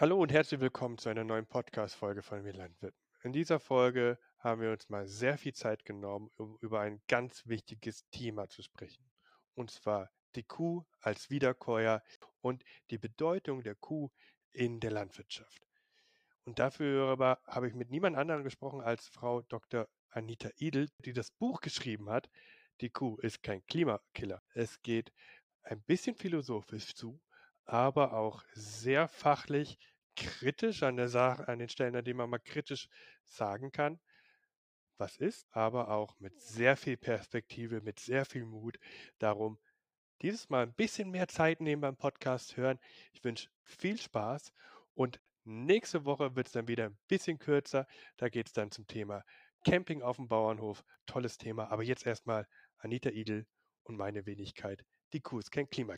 Hallo und herzlich willkommen zu einer neuen Podcast-Folge von Wir Landwirt. In dieser Folge haben wir uns mal sehr viel Zeit genommen, um über ein ganz wichtiges Thema zu sprechen. Und zwar die Kuh als Wiederkäuer und die Bedeutung der Kuh in der Landwirtschaft. Und dafür habe ich mit niemand anderem gesprochen als Frau Dr. Anita Idel, die das Buch geschrieben hat. Die Kuh ist kein Klimakiller. Es geht ein bisschen philosophisch zu, aber auch sehr fachlich kritisch an der Sache, an den Stellen, an denen man mal kritisch sagen kann, was ist, aber auch mit sehr viel Perspektive, mit sehr viel Mut. Darum dieses Mal ein bisschen mehr Zeit nehmen beim Podcast hören. Ich wünsche viel Spaß und nächste Woche wird es dann wieder ein bisschen kürzer. Da geht es dann zum Thema Camping auf dem Bauernhof. Tolles Thema. Aber jetzt erstmal Anita Idel und meine Wenigkeit. Die Kuh ist kein Klima.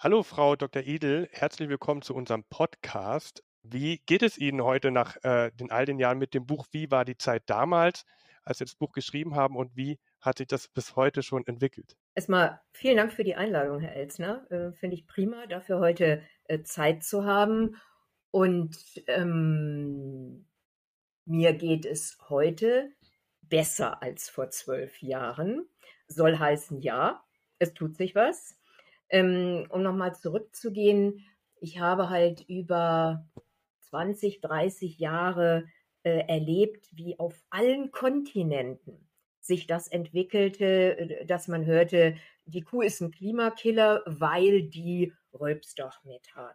Hallo, Frau Dr. Idel. Herzlich willkommen zu unserem Podcast. Wie geht es Ihnen heute nach äh, den all den Jahren mit dem Buch? Wie war die Zeit damals, als Sie das Buch geschrieben haben und wie hat sich das bis heute schon entwickelt? Erstmal vielen Dank für die Einladung, Herr Elsner. Äh, Finde ich prima, dafür heute äh, Zeit zu haben. Und ähm, mir geht es heute besser als vor zwölf Jahren. Soll heißen, ja, es tut sich was. Ähm, um nochmal zurückzugehen, ich habe halt über 20, 30 Jahre äh, erlebt, wie auf allen Kontinenten sich das entwickelte, äh, dass man hörte, die Kuh ist ein Klimakiller, weil die rülpst doch Methan.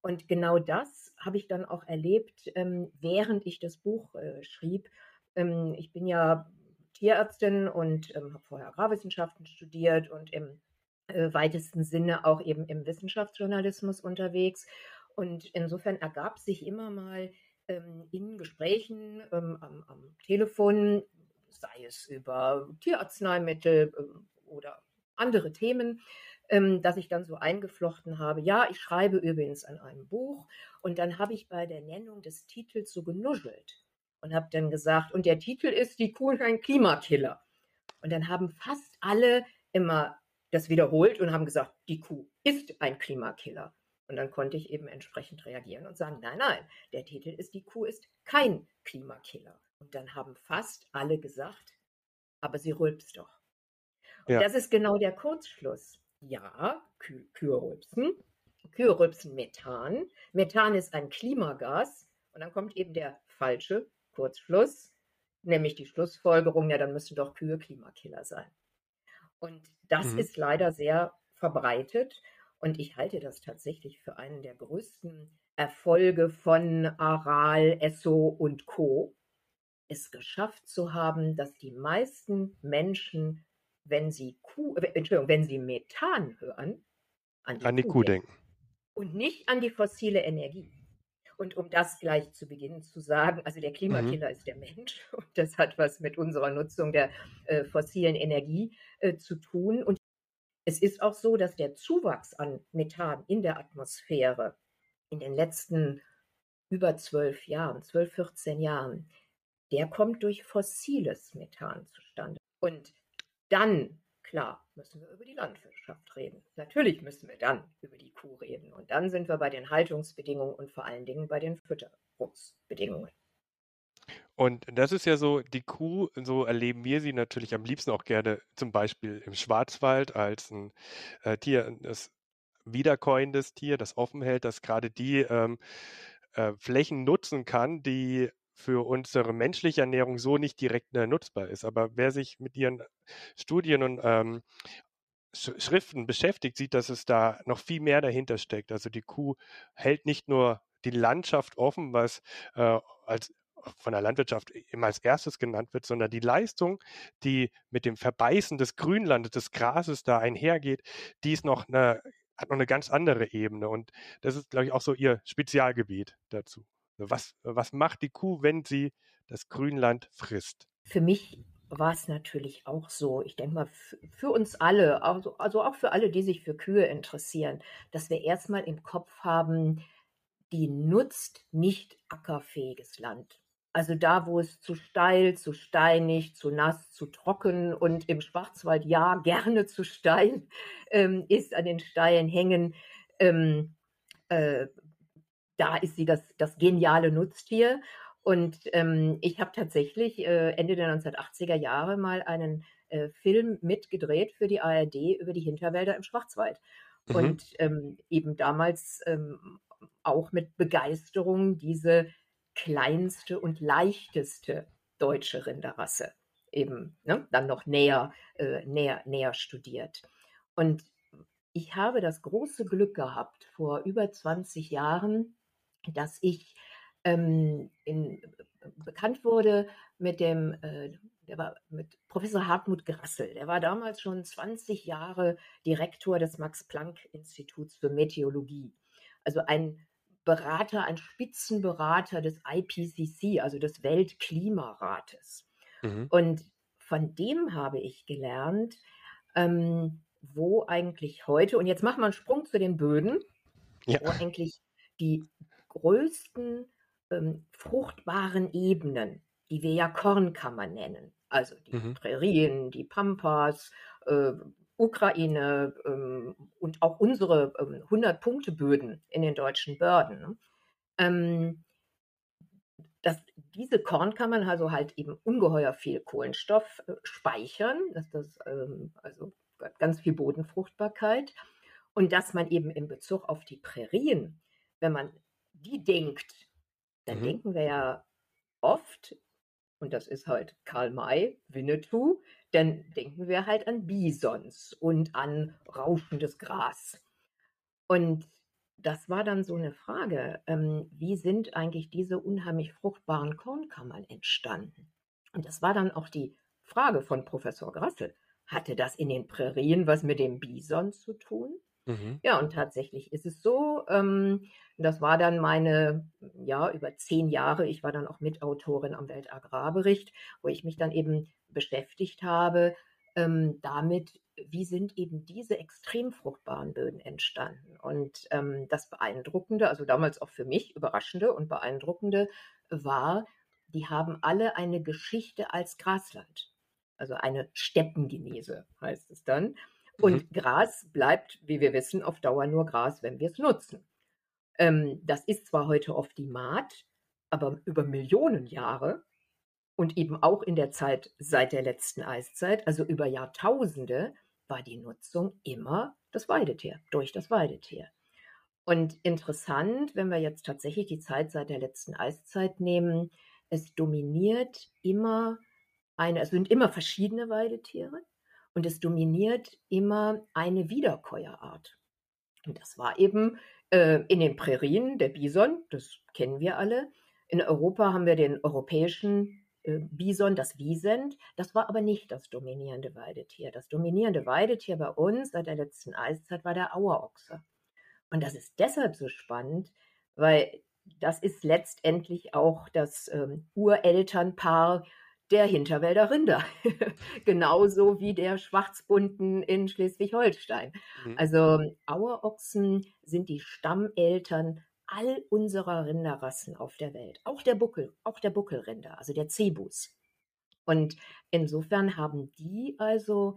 Und genau das habe ich dann auch erlebt, ähm, während ich das Buch äh, schrieb. Ähm, ich bin ja Tierärztin und ähm, habe vorher Agrarwissenschaften studiert und im äh, weitesten Sinne auch eben im Wissenschaftsjournalismus unterwegs. Und insofern ergab sich immer mal ähm, in Gesprächen ähm, am, am, Telefon, sei es über Tierarzneimittel äh, oder andere Themen, ähm, dass ich dann so eingeflochten habe, ja, ich schreibe übrigens an einem Buch. Und dann habe ich bei der Nennung des Titels so genuschelt und habe dann gesagt, und der Titel ist Die Kuh ein Klimakiller. Und dann haben fast alle immer das wiederholt und haben gesagt, die Kuh ist ein Klimakiller. Und dann konnte ich eben entsprechend reagieren und sagen, nein, nein, der Titel ist, die Kuh ist kein Klimakiller. Und dann haben fast alle gesagt, aber sie rülpst doch. Und ja. das ist genau der Kurzschluss. Ja, Kü Kühe rülpsen. Kühe rülpsen Methan. Methan ist ein Klimagas. Und dann kommt eben der falsche Kurzschluss, nämlich die Schlussfolgerung, ja, dann müssen doch Kühe Klimakiller sein. Und das mhm. ist leider sehr verbreitet. Und ich halte das tatsächlich für einen der größten Erfolge von Aral, Esso und Co. Es geschafft zu haben, dass die meisten Menschen, wenn sie Kuh, äh, Entschuldigung, wenn sie Methan hören, an die, an die Kuh, Kuh denken. Und nicht an die fossile Energie. Und um das gleich zu Beginn zu sagen, also der Klimakiller mhm. ist der Mensch und das hat was mit unserer Nutzung der äh, fossilen Energie äh, zu tun. Und es ist auch so, dass der Zuwachs an Methan in der Atmosphäre in den letzten über zwölf Jahren, zwölf, 14 Jahren, der kommt durch fossiles Methan zustande. Und dann, klar, müssen wir über die Landwirtschaft reden. Natürlich müssen wir dann über die Kuh reden. Und dann sind wir bei den Haltungsbedingungen und vor allen Dingen bei den Fütterungsbedingungen. Und das ist ja so, die Kuh, so erleben wir sie natürlich am liebsten auch gerne zum Beispiel im Schwarzwald als ein äh, Tier, das wiederkäuendes Tier, das offen hält, das gerade die ähm, äh, Flächen nutzen kann, die für unsere menschliche Ernährung so nicht direkt äh, nutzbar ist. Aber wer sich mit ihren Studien und ähm, Schriften beschäftigt, sieht, dass es da noch viel mehr dahinter steckt. Also die Kuh hält nicht nur die Landschaft offen, was äh, als von der Landwirtschaft immer als erstes genannt wird, sondern die Leistung, die mit dem Verbeißen des Grünlandes, des Grases da einhergeht, die ist noch eine, hat noch eine ganz andere Ebene. Und das ist, glaube ich, auch so ihr Spezialgebiet dazu. Was, was macht die Kuh, wenn sie das Grünland frisst? Für mich war es natürlich auch so. Ich denke mal, für uns alle, also, also auch für alle, die sich für Kühe interessieren, dass wir erstmal im Kopf haben, die nutzt nicht ackerfähiges Land. Also da, wo es zu steil, zu steinig, zu nass, zu trocken und im Schwarzwald ja gerne zu steil ähm, ist an den steilen Hängen, ähm, äh, da ist sie das, das geniale Nutztier. Und ähm, ich habe tatsächlich äh, Ende der 1980er Jahre mal einen äh, Film mitgedreht für die ARD über die Hinterwälder im Schwarzwald. Mhm. Und ähm, eben damals ähm, auch mit Begeisterung diese kleinste und leichteste deutsche Rinderrasse eben ne, dann noch näher, äh, näher, näher studiert. Und ich habe das große Glück gehabt, vor über 20 Jahren, dass ich ähm, in, bekannt wurde mit dem, äh, der war mit Professor Hartmut Grassel. Der war damals schon 20 Jahre Direktor des Max-Planck-Instituts für Meteorologie. Also ein Berater, ein Spitzenberater des IPCC, also des Weltklimarates. Mhm. Und von dem habe ich gelernt, ähm, wo eigentlich heute, und jetzt machen wir einen Sprung zu den Böden, ja. wo eigentlich die größten ähm, fruchtbaren Ebenen, die wir ja Kornkammer nennen, also die mhm. Prärien, die Pampas, äh, Ukraine ähm, und auch unsere ähm, 100-Punkte-Böden in den deutschen Börden, ne? ähm, dass diese Kornkammern also halt eben ungeheuer viel Kohlenstoff äh, speichern, dass das ähm, also ganz viel Bodenfruchtbarkeit und dass man eben in Bezug auf die Prärien, wenn man die denkt, dann mhm. denken wir ja oft, und das ist halt Karl May, Winnetou, dann denken wir halt an Bisons und an rauschendes Gras. Und das war dann so eine Frage, ähm, wie sind eigentlich diese unheimlich fruchtbaren Kornkammern entstanden? Und das war dann auch die Frage von Professor Grassel. Hatte das in den Prärien was mit dem Bison zu tun? Mhm. Ja, und tatsächlich ist es so. Ähm, das war dann meine, ja, über zehn Jahre. Ich war dann auch Mitautorin am Weltagrarbericht, wo ich mich dann eben beschäftigt habe ähm, damit, wie sind eben diese extrem fruchtbaren Böden entstanden. Und ähm, das Beeindruckende, also damals auch für mich überraschende und beeindruckende war, die haben alle eine Geschichte als Grasland. Also eine Steppengenese heißt es dann. Und mhm. Gras bleibt, wie wir wissen, auf Dauer nur Gras, wenn wir es nutzen. Ähm, das ist zwar heute oft die Maat, aber über Millionen Jahre und eben auch in der Zeit seit der letzten Eiszeit, also über Jahrtausende, war die Nutzung immer das Weidetier, durch das Weidetier. Und interessant, wenn wir jetzt tatsächlich die Zeit seit der letzten Eiszeit nehmen, es dominiert immer eine, es sind immer verschiedene Weidetiere, und es dominiert immer eine Wiederkäuerart. Und das war eben äh, in den Prärien der Bison, das kennen wir alle. In Europa haben wir den europäischen äh, Bison, das Wiesent. Das war aber nicht das dominierende Weidetier. Das dominierende Weidetier bei uns seit der letzten Eiszeit war der Auerochse. Und das ist deshalb so spannend, weil das ist letztendlich auch das ähm, Urelternpaar der Hinterwälder Rinder, genauso wie der Schwarzbunten in Schleswig-Holstein. Mhm. Also Auerochsen sind die Stammeltern all unserer Rinderrassen auf der Welt, auch der Buckel, auch der Buckelrinder, also der Cebus. Und insofern haben die also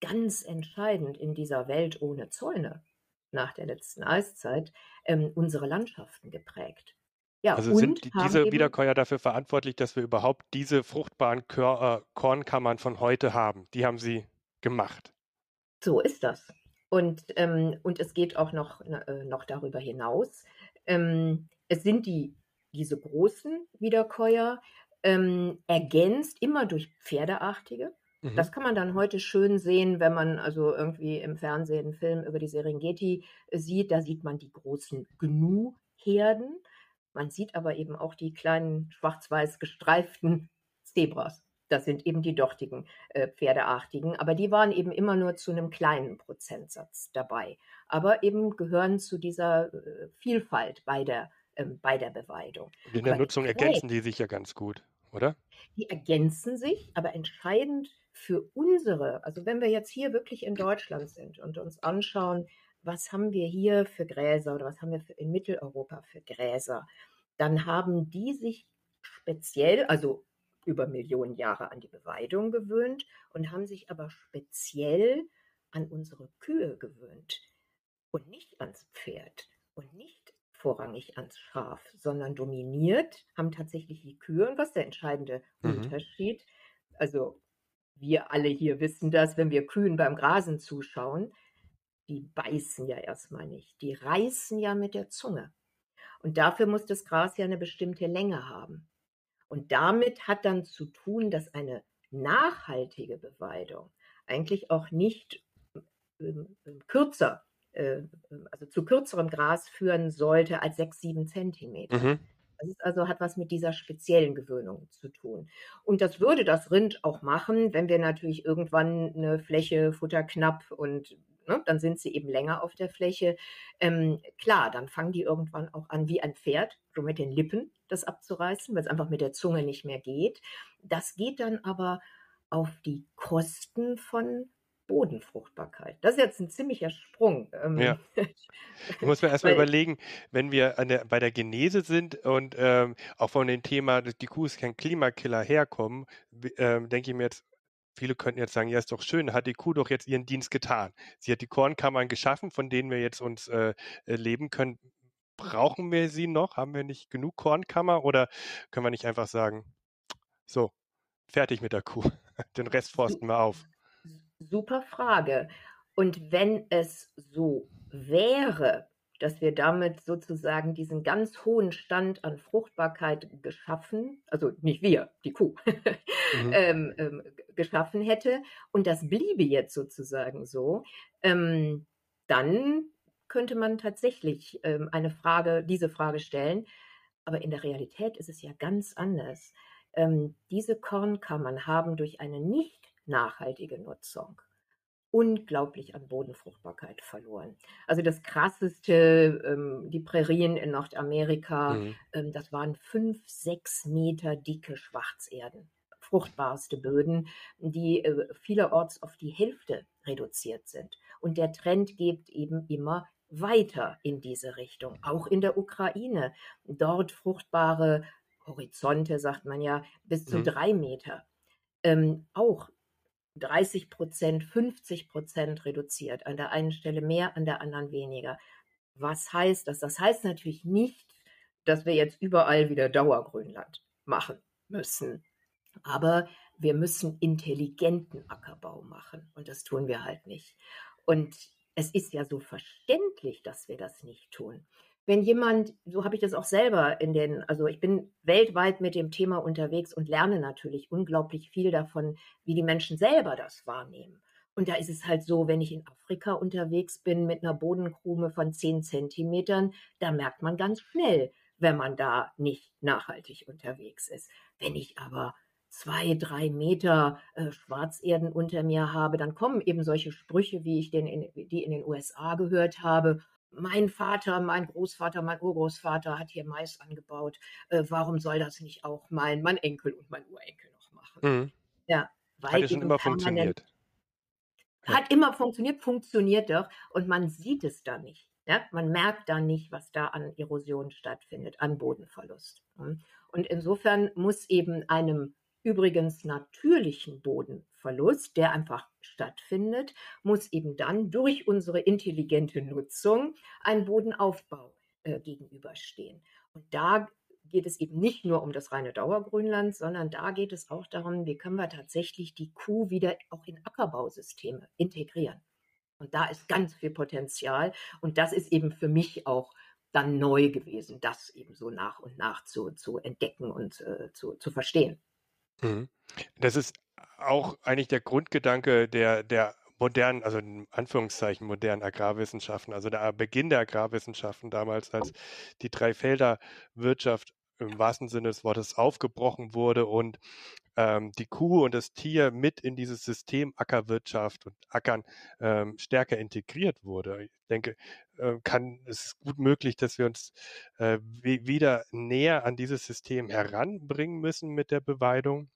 ganz entscheidend in dieser Welt ohne Zäune nach der letzten Eiszeit ähm, unsere Landschaften geprägt. Ja, Also sind die, diese Wiederkäuer dafür verantwortlich, dass wir überhaupt diese fruchtbaren Kör, äh, Kornkammern von heute haben? Die haben sie gemacht. So ist das. Und, ähm, und es geht auch noch, äh, noch darüber hinaus. Ähm, es sind die, diese großen Wiederkäuer, ähm, ergänzt immer durch Pferdeartige. Mhm. Das kann man dann heute schön sehen, wenn man also irgendwie im Fernsehen einen Film über die Serengeti äh, sieht. Da sieht man die großen Gnu-Herden. Man sieht aber eben auch die kleinen schwarz-weiß gestreiften Zebras. Das sind eben die dortigen äh, Pferdeartigen, aber die waren eben immer nur zu einem kleinen Prozentsatz dabei, aber eben gehören zu dieser äh, Vielfalt bei der, äh, bei der Beweidung. Und in der aber Nutzung ergänzen die sich ja ganz gut, oder? Die ergänzen sich, aber entscheidend für unsere, also wenn wir jetzt hier wirklich in Deutschland sind und uns anschauen, was haben wir hier für Gräser oder was haben wir für, in Mitteleuropa für Gräser, dann haben die sich speziell, also über Millionen Jahre an die Beweidung gewöhnt und haben sich aber speziell an unsere Kühe gewöhnt und nicht ans Pferd und nicht vorrangig ans Schaf, sondern dominiert haben tatsächlich die Kühe. Und was ist der entscheidende Mhm. Unterschied? Also wir alle hier wissen das, wenn wir Kühen beim Grasen zuschauen, die beißen ja erstmal nicht, die reißen ja mit der Zunge. Und dafür muss das Gras ja eine bestimmte Länge haben. Und damit hat dann zu tun, dass eine nachhaltige Beweidung eigentlich auch nicht ähm, ähm, kürzer, äh, also zu kürzerem Gras führen sollte als sechs, sieben Zentimeter. Mhm. Das ist also hat was mit dieser speziellen Gewöhnung zu tun. Und das würde das Rind auch machen, wenn wir natürlich irgendwann eine Fläche futterknapp und ne, dann sind sie eben länger auf der Fläche. Ähm, klar, dann fangen die irgendwann auch an wie ein Pferd, so mit den Lippen das abzureißen, weil es einfach mit der Zunge nicht mehr geht. Das geht dann aber auf die Kosten von Bodenfruchtbarkeit. Das ist jetzt ein ziemlicher Sprung. Ähm, Ja. Ich muss mir erstmal überlegen, wenn wir der, bei der Genese sind und ähm, auch von dem Thema, dass die Kuh ist kein Klimakiller herkommen, ähm, denke ich mir jetzt, viele könnten jetzt sagen, ja, ist doch schön, hat die Kuh doch jetzt ihren Dienst getan. Sie hat die Kornkammern geschaffen, von denen wir jetzt uns äh, äh, leben können. Brauchen wir sie noch? Haben wir nicht genug Kornkammer oder können wir nicht einfach sagen, so, fertig mit der Kuh, den Rest forsten wir auf? Super Frage. Und wenn es so wäre, dass wir damit sozusagen diesen ganz hohen Stand an Fruchtbarkeit geschaffen, also nicht wir, die Kuh, Mhm. ähm, ähm, geschaffen hätte, und das bliebe jetzt sozusagen so, ähm, dann könnte man tatsächlich ähm, eine Frage, diese Frage stellen. Aber in der Realität ist es ja ganz anders. Ähm, diese Kornkammern haben durch eine nicht nachhaltige Nutzung unglaublich an Bodenfruchtbarkeit verloren. Also das krasseste, ähm, die Prärien in Nordamerika, Mhm. ähm, das waren fünf, sechs Meter dicke Schwarzerden, fruchtbarste Böden, die äh, vielerorts auf die Hälfte reduziert sind. Und der Trend geht eben immer weiter in diese Richtung, auch in der Ukraine. Dort fruchtbare Horizonte, sagt man ja, bis zu Mhm. drei Meter. Ähm, auch 30 Prozent, 50 Prozent reduziert. An der einen Stelle mehr, an der anderen weniger. Was heißt das? Das heißt natürlich nicht, dass wir jetzt überall wieder Dauergrünland machen müssen. Aber wir müssen intelligenten Ackerbau machen. Und das tun wir halt nicht. Und es ist ja so verständlich, dass wir das nicht tun. Wenn jemand, so habe ich das auch selber in den, also ich bin weltweit mit dem Thema unterwegs und lerne natürlich unglaublich viel davon, wie die Menschen selber das wahrnehmen. Und da ist es halt so, wenn ich in Afrika unterwegs bin mit einer Bodenkrume von 10 Zentimetern, da merkt man ganz schnell, wenn man da nicht nachhaltig unterwegs ist. Wenn ich aber zwei, drei Meter äh, Schwarzerden unter mir habe, dann kommen eben solche Sprüche, wie ich den in, die in den USA gehört habe. Mein Vater, mein Großvater, mein Urgroßvater hat hier Mais angebaut. Äh, warum soll das nicht auch mein, mein Enkel und mein Urenkel noch machen? Mhm. Ja, weil Hat schon immer funktioniert. Ja. hat immer funktioniert, funktioniert doch und man sieht es da nicht. Ja? Man merkt da nicht, was da an Erosion stattfindet, an Bodenverlust. Hm. Und insofern muss eben einem übrigens natürlichen Bodenverlust, der einfach stattfindet, muss eben dann durch unsere intelligente Nutzung ein Bodenaufbau äh, gegenüberstehen. Und da geht es eben nicht nur um das reine Dauergrünland, sondern da geht es auch darum, wie können wir tatsächlich die Kuh wieder auch in Ackerbausysteme integrieren. Und da ist ganz viel Potenzial. Und das ist eben für mich auch dann neu gewesen, das eben so nach und nach zu, zu entdecken und äh, zu, zu verstehen. Mhm. Das ist auch eigentlich der Grundgedanke der, der modernen, also in Anführungszeichen modernen Agrarwissenschaften, also der Beginn der Agrarwissenschaften damals, als die Dreifelder-Wirtschaft im wahrsten Sinne des Wortes aufgebrochen wurde und ähm, die Kuh und das Tier mit in dieses System Ackerwirtschaft und Ackern ähm, stärker integriert wurde. Ich denke, äh, kann es ist gut möglich, dass wir uns äh, wieder näher an dieses System heranbringen müssen mit der Beweidung.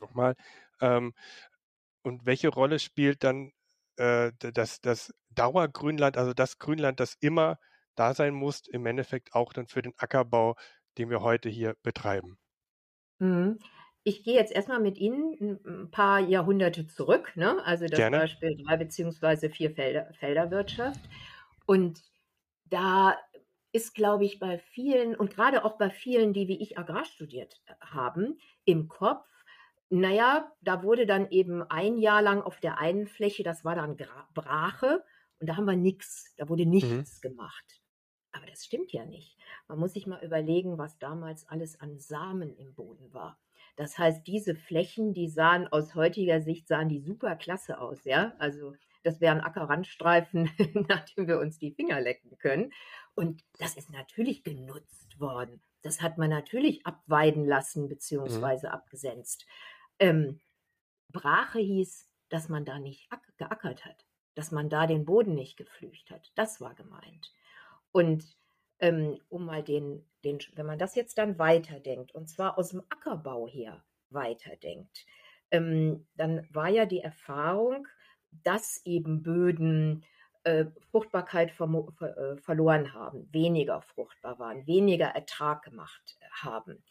Nochmal. Ähm, und welche Rolle spielt dann äh, das, das Dauergrünland, also das Grünland, das immer da sein muss, im Endeffekt auch dann für den Ackerbau, den wir heute hier betreiben? Mhm. Ich gehe jetzt erstmal mit Ihnen ein paar Jahrhunderte zurück, ne? also das Gerne. Beispiel drei beziehungsweise vier Felder, Felderwirtschaft. Und da ist, glaube ich, bei vielen und gerade auch bei vielen, die wie ich Agrar studiert äh, haben, im Kopf, naja, da wurde dann eben ein Jahr lang auf der einen Fläche, das war dann Brache und da haben wir nichts, da wurde mhm. nichts mhm. gemacht. Aber das stimmt ja nicht. Man muss sich mal überlegen, was damals alles an Samen im Boden war. Das heißt, diese Flächen, die sahen aus heutiger Sicht, sahen die super klasse aus, ja. Also das wären Ackerrandstreifen, nachdem wir uns die Finger lecken können. Und das ist natürlich genutzt worden. Das hat man natürlich abweiden lassen beziehungsweise mhm. abgesenzt. Ähm, Brache hieß, dass man da nicht geackert hat, dass man da den Boden nicht geflücht hat. Das war gemeint. Und ähm, um mal den, den, wenn man das jetzt dann weiterdenkt, und zwar aus dem Ackerbau her weiterdenkt, ähm, dann war ja die Erfahrung, dass eben Böden äh, Fruchtbarkeit ver ver äh, verloren haben, weniger fruchtbar waren, weniger Ertrag gemacht haben.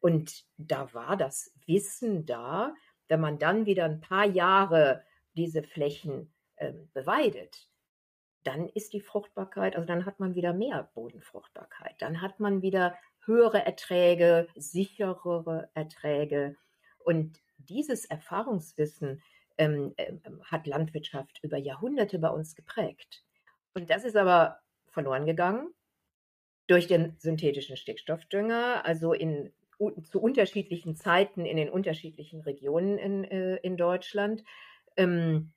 Und da war das Wissen da, wenn man dann wieder ein paar Jahre diese Flächen äh, beweidet, dann ist die Fruchtbarkeit, also dann hat man wieder mehr Bodenfruchtbarkeit, dann hat man wieder höhere Erträge, sicherere Erträge. Und dieses Erfahrungswissen ähm, ähm, hat Landwirtschaft über Jahrhunderte bei uns geprägt. Und das ist aber verloren gegangen durch den synthetischen Stickstoffdünger, also in, zu unterschiedlichen Zeiten in den unterschiedlichen Regionen in, äh, in Deutschland. Ähm,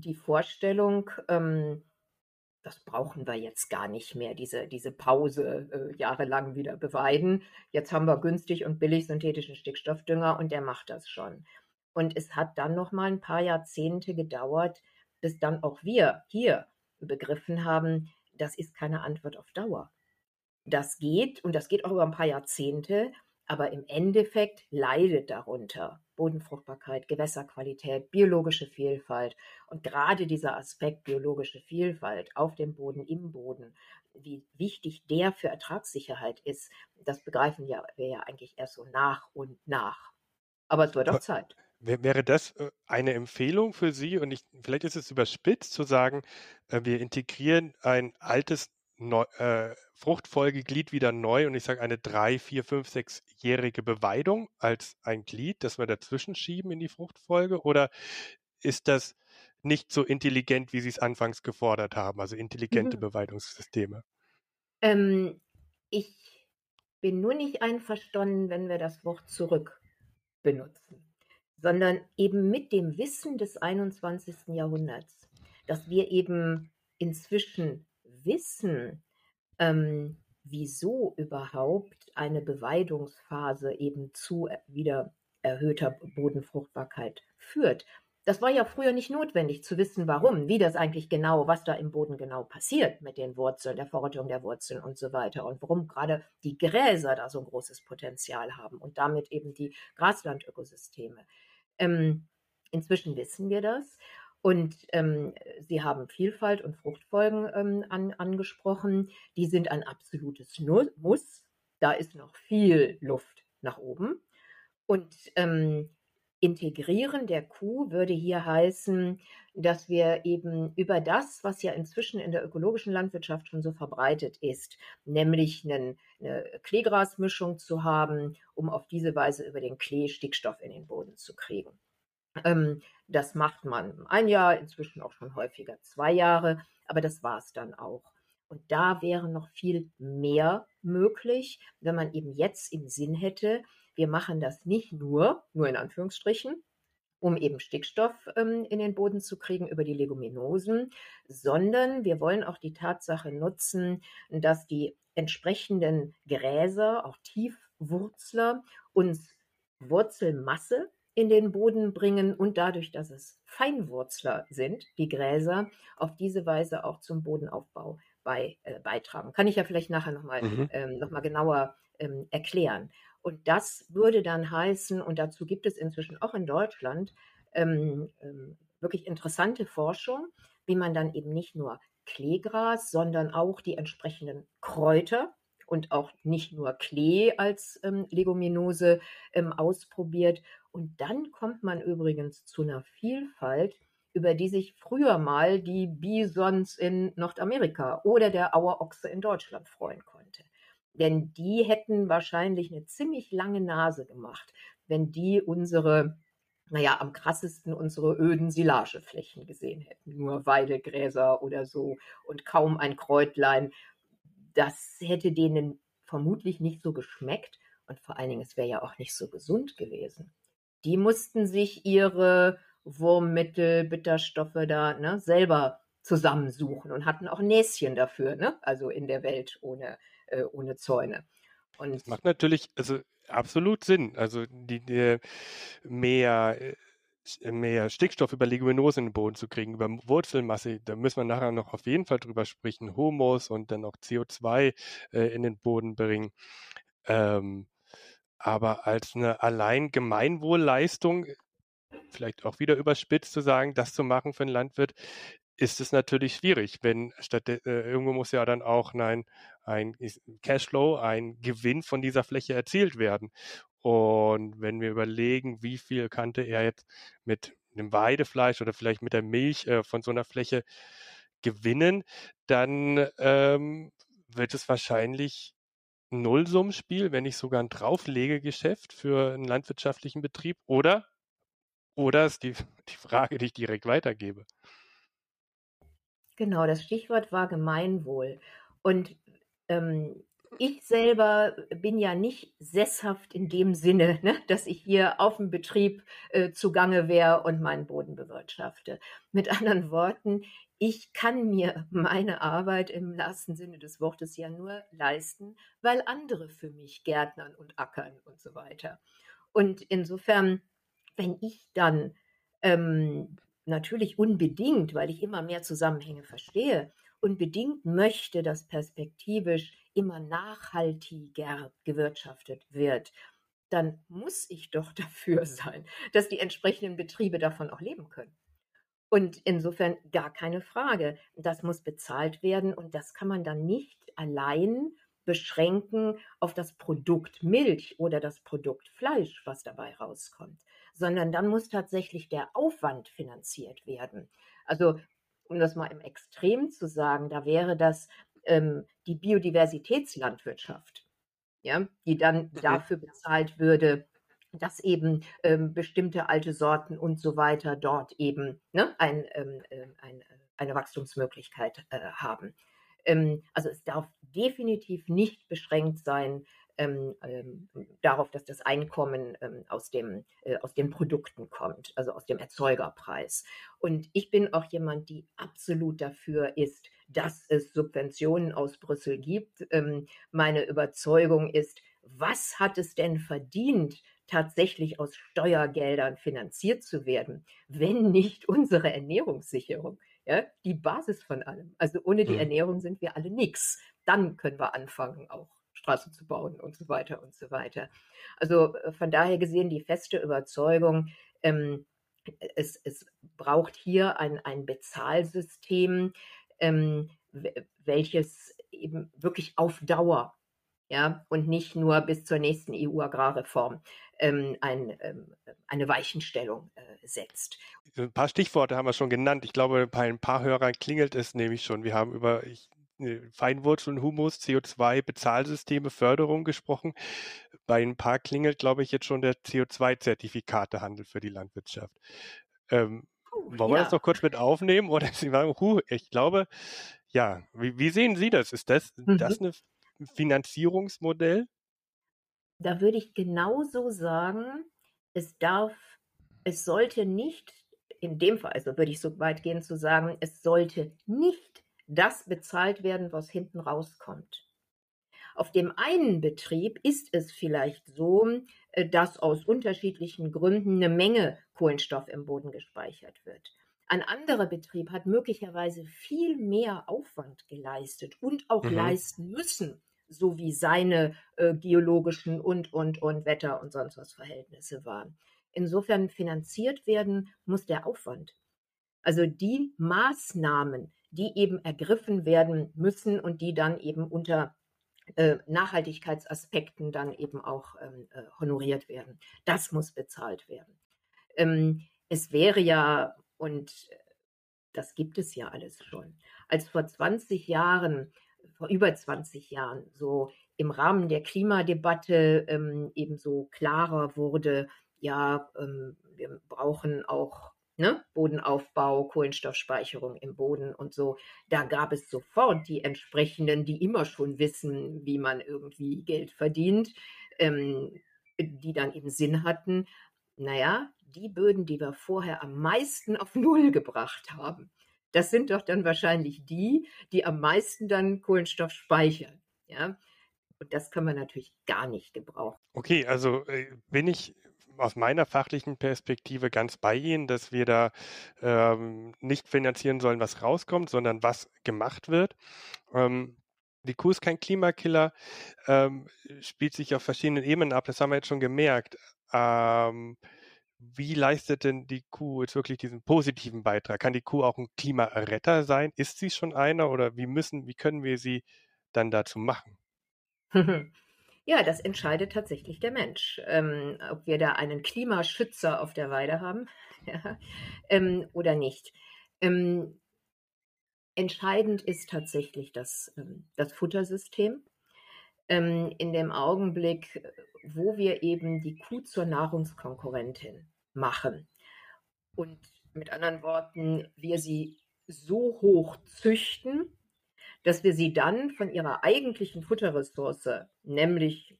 die Vorstellung, ähm, das brauchen wir jetzt gar nicht mehr, diese, diese Pause äh, jahrelang wieder beweiden. Jetzt haben wir günstig und billig synthetischen Stickstoffdünger und der macht das schon. Und es hat dann noch mal ein paar Jahrzehnte gedauert, bis dann auch wir hier begriffen haben, das ist keine Antwort auf Dauer. Das geht und das geht auch über ein paar Jahrzehnte, aber im Endeffekt leidet darunter Bodenfruchtbarkeit, Gewässerqualität, biologische Vielfalt und gerade dieser Aspekt biologische Vielfalt auf dem Boden, im Boden, wie wichtig der für Ertragssicherheit ist, das begreifen wir ja eigentlich erst so nach und nach. Aber es wird auch Zeit. Wäre das äh, eine Empfehlung für Sie? Und ich, vielleicht ist es überspitzt zu sagen, äh, wir integrieren ein altes Neu, äh, Fruchtfolgeglied wieder neu und ich sage eine drei, vier, fünf, sechsjährige Beweidung als ein Glied, das wir dazwischen schieben in die Fruchtfolge? Oder ist das nicht so intelligent, wie Sie es anfangs gefordert haben, also intelligente mhm. Beweidungssysteme? Ähm, ich bin nur nicht einverstanden, wenn wir das Wort zurück benutzen sondern eben mit dem Wissen des 21. Jahrhunderts, dass wir eben inzwischen wissen, ähm, wieso überhaupt eine Beweidungsphase eben zu wieder erhöhter Bodenfruchtbarkeit führt. Das war ja früher nicht notwendig zu wissen, warum, wie das eigentlich genau, was da im Boden genau passiert mit den Wurzeln, der Verrottung der Wurzeln und so weiter und warum gerade die Gräser da so ein großes Potenzial haben und damit eben die Graslandökosysteme. Ähm, inzwischen wissen wir das. Und ähm, Sie haben Vielfalt und Fruchtfolgen ähm, an, angesprochen. Die sind ein absolutes Muss. Da ist noch viel Luft nach oben. Und ähm, Integrieren der Kuh würde hier heißen, dass wir eben über das, was ja inzwischen in der ökologischen Landwirtschaft schon so verbreitet ist, nämlich eine, eine Kleegrasmischung zu haben, um auf diese Weise über den Klee Stickstoff in den Boden zu kriegen. Ähm, das macht man ein Jahr, inzwischen auch schon häufiger zwei Jahre, aber das war es dann auch. Und da wäre noch viel mehr möglich, wenn man eben jetzt im Sinn hätte, wir machen das nicht nur, nur in Anführungsstrichen, um eben Stickstoff ähm, in den Boden zu kriegen über die Leguminosen, sondern wir wollen auch die Tatsache nutzen, dass die entsprechenden Gräser, auch Tiefwurzler, uns Wurzelmasse in den Boden bringen und dadurch, dass es Feinwurzler sind, die Gräser, auf diese Weise auch zum Bodenaufbau bei, äh, beitragen. Kann ich ja vielleicht nachher nochmal mhm. ähm, noch genauer ähm, erklären. Und das würde dann heißen, und dazu gibt es inzwischen auch in Deutschland ähm, ähm, wirklich interessante Forschung, wie man dann eben nicht nur Kleegras, sondern auch die entsprechenden Kräuter und auch nicht nur Klee als ähm, Leguminose ähm, ausprobiert. Und dann kommt man übrigens zu einer Vielfalt, über die sich früher mal die Bisons in Nordamerika oder der Auerochse in Deutschland freuen konnte. Denn die hätten wahrscheinlich eine ziemlich lange Nase gemacht, wenn die unsere, naja, am krassesten unsere öden Silageflächen gesehen hätten. Nur Weidegräser oder so und kaum ein Kräutlein. Das hätte denen vermutlich nicht so geschmeckt und vor allen Dingen, es wäre ja auch nicht so gesund gewesen. Die mussten sich ihre Wurmmittel, Bitterstoffe da ne, selber zusammensuchen und hatten auch Näschen dafür, ne? also in der Welt ohne, äh, ohne Zäune. Und das macht natürlich also absolut Sinn. Also die, die mehr, äh, mehr Stickstoff über Leguminosen in den Boden zu kriegen, über Wurzelmasse, da müssen wir nachher noch auf jeden Fall drüber sprechen, Humus und dann auch CO2 äh, in den Boden bringen. Ähm, aber als eine allein Gemeinwohlleistung vielleicht auch wieder überspitzt zu sagen, das zu machen für einen Landwirt, ist es natürlich schwierig, wenn statt äh, irgendwo muss ja dann auch ein, ein Cashflow, ein Gewinn von dieser Fläche erzielt werden. Und wenn wir überlegen, wie viel kannte er jetzt mit einem Weidefleisch oder vielleicht mit der Milch äh, von so einer Fläche gewinnen, dann ähm, wird es wahrscheinlich ein Nullsummenspiel, wenn nicht sogar ein Drauflegegeschäft für einen landwirtschaftlichen Betrieb oder oder ist die, die Frage, die ich direkt weitergebe. Genau, das Stichwort war Gemeinwohl. Und ähm, ich selber bin ja nicht sesshaft in dem Sinne, ne, dass ich hier auf dem Betrieb äh, zugange wäre und meinen Boden bewirtschafte. Mit anderen Worten, ich kann mir meine Arbeit im wahrsten Sinne des Wortes ja nur leisten, weil andere für mich gärtnern und ackern und so weiter. Und insofern wenn ich dann ähm, natürlich unbedingt, weil ich immer mehr Zusammenhänge verstehe, unbedingt möchte, dass perspektivisch immer nachhaltiger gewirtschaftet wird, dann muss ich doch dafür sein, dass die entsprechenden Betriebe davon auch leben können. Und insofern gar keine Frage. Das muss bezahlt werden und das kann man dann nicht allein beschränken auf das Produkt Milch oder das Produkt Fleisch, was dabei rauskommt, sondern dann muss tatsächlich der Aufwand finanziert werden. Also um das mal im Extrem zu sagen, da wäre das ähm, die Biodiversitätslandwirtschaft, ja, die dann mhm. dafür bezahlt würde, dass eben ähm, bestimmte alte Sorten und so weiter dort eben ne, ein, ähm, äh, ein, eine Wachstumsmöglichkeit äh, haben. Ähm, also es darf definitiv nicht beschränkt sein ähm, ähm, darauf, dass das Einkommen ähm, aus, dem, äh, aus den Produkten kommt, also aus dem Erzeugerpreis. Und ich bin auch jemand, die absolut dafür ist, dass es Subventionen aus Brüssel gibt. Ähm, meine Überzeugung ist, was hat es denn verdient, tatsächlich aus Steuergeldern finanziert zu werden, wenn nicht unsere Ernährungssicherung? ja, die Basis von allem. Also ohne die mhm. Ernährung sind wir alle nichts. Dann können wir anfangen, auch Straßen zu bauen und so weiter und so weiter. Also äh, von daher gesehen die feste Überzeugung, ähm, es, es braucht hier ein, ein Bezahlsystem, ähm, welches eben wirklich auf Dauer ja, und nicht nur bis zur nächsten EU-Agrarreform ähm, ein, ähm, eine Weichenstellung äh, setzt. Ein paar Stichworte haben wir schon genannt. Ich glaube, bei ein paar Hörern klingelt es nämlich schon. Wir haben über ich, äh, Feinwurzeln, Humus, CO2, Bezahlsysteme, Förderung gesprochen. Bei ein paar klingelt, glaube ich, jetzt schon der CO2-Zertifikatehandel für die Landwirtschaft. Ähm, uh, wollen wir ja. das noch kurz mit aufnehmen? Oder Sie sagen, huh, ich glaube, ja, wie, wie, sehen Sie das? Ist das, mhm. das ein Finanzierungsmodell? Da würde ich genauso sagen, es darf, es sollte nicht, in dem Fall, also würde ich so weit gehen zu sagen, es sollte nicht das bezahlt werden, was hinten rauskommt. Auf dem einen Betrieb ist es vielleicht so, äh, dass aus unterschiedlichen Gründen eine Menge Kohlenstoff im Boden gespeichert wird. Ein anderer Betrieb hat möglicherweise viel mehr Aufwand geleistet und auch mhm. leisten müssen, so wie seine äh, geologischen und, und, und Wetter- und sonst was Verhältnisse waren. Insofern finanziert werden muss der Aufwand. Also die Maßnahmen, die eben ergriffen werden müssen und die dann eben unter äh, Nachhaltigkeitsaspekten dann eben auch ähm, äh, honoriert werden. Das muss bezahlt werden. Ähm, es wäre ja Und das gibt es ja alles schon. Als vor 20 Jahren, vor über 20 Jahren, so im Rahmen der Klimadebatte ähm, eben so klarer wurde, ja, ähm, wir brauchen auch ne, Bodenaufbau, Kohlenstoffspeicherung im Boden und so. Da gab es sofort die entsprechenden, die immer schon wissen, wie man irgendwie Geld verdient, ähm, die dann eben Sinn hatten. Naja, die Böden, die wir vorher am meisten auf Null gebracht haben, das sind doch dann wahrscheinlich die, die am meisten dann Kohlenstoff speichern. Ja? Und das kann man natürlich gar nicht gebrauchen. Okay, also äh, bin ich aus meiner fachlichen Perspektive ganz bei Ihnen, dass wir da ähm, nicht finanzieren sollen, was rauskommt, sondern was gemacht wird. Ähm, die Kuh ist kein Klimakiller, ähm, spielt sich auf verschiedenen Ebenen ab, das haben wir jetzt schon gemerkt. Ähm, wie leistet denn die Kuh jetzt wirklich diesen positiven Beitrag? Kann die Kuh auch ein Klimaretter sein? Ist sie schon einer oder wie müssen, wie können wir sie dann dazu machen? Ja, das entscheidet tatsächlich der Mensch. Ähm, ob wir da einen Klimaschützer auf der Weide haben ja, ähm, oder nicht. Ähm, entscheidend ist tatsächlich das, ähm, das Futtersystem. Ähm, in dem Augenblick, wo wir eben die Kuh zur Nahrungskonkurrentin machen und mit anderen Worten, wir sie so hoch züchten, dass wir sie dann von ihrer eigentlichen Futterressource, nämlich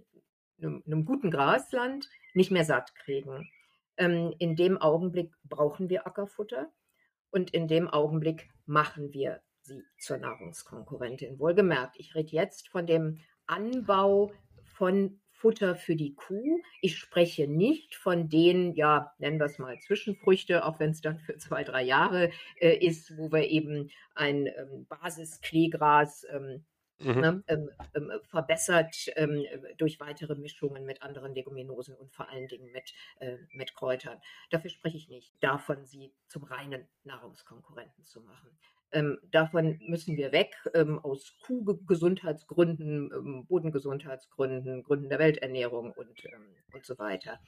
einem, einem guten Grasland, nicht mehr satt kriegen. Ähm, in dem Augenblick brauchen wir Ackerfutter und in dem Augenblick machen wir sie zur Nahrungskonkurrentin. Wohlgemerkt, ich rede jetzt von dem Anbau von Futter für die Kuh. Ich spreche nicht von den, ja, nennen wir es mal Zwischenfrüchte, auch wenn es dann für zwei, drei Jahre äh, ist, wo wir eben ein ähm, Basiskleegras ähm, Mhm. Ne, ähm, ähm, verbessert ähm, durch weitere Mischungen mit anderen Leguminosen und vor allen Dingen mit, äh, mit Kräutern. Dafür spreche ich nicht, davon sie zum reinen Nahrungskonkurrenten zu machen. Ähm, davon müssen wir weg, ähm, aus Kuhgesundheitsgründen, ähm, Bodengesundheitsgründen, Gründen der Welternährung und, ähm, und so weiter.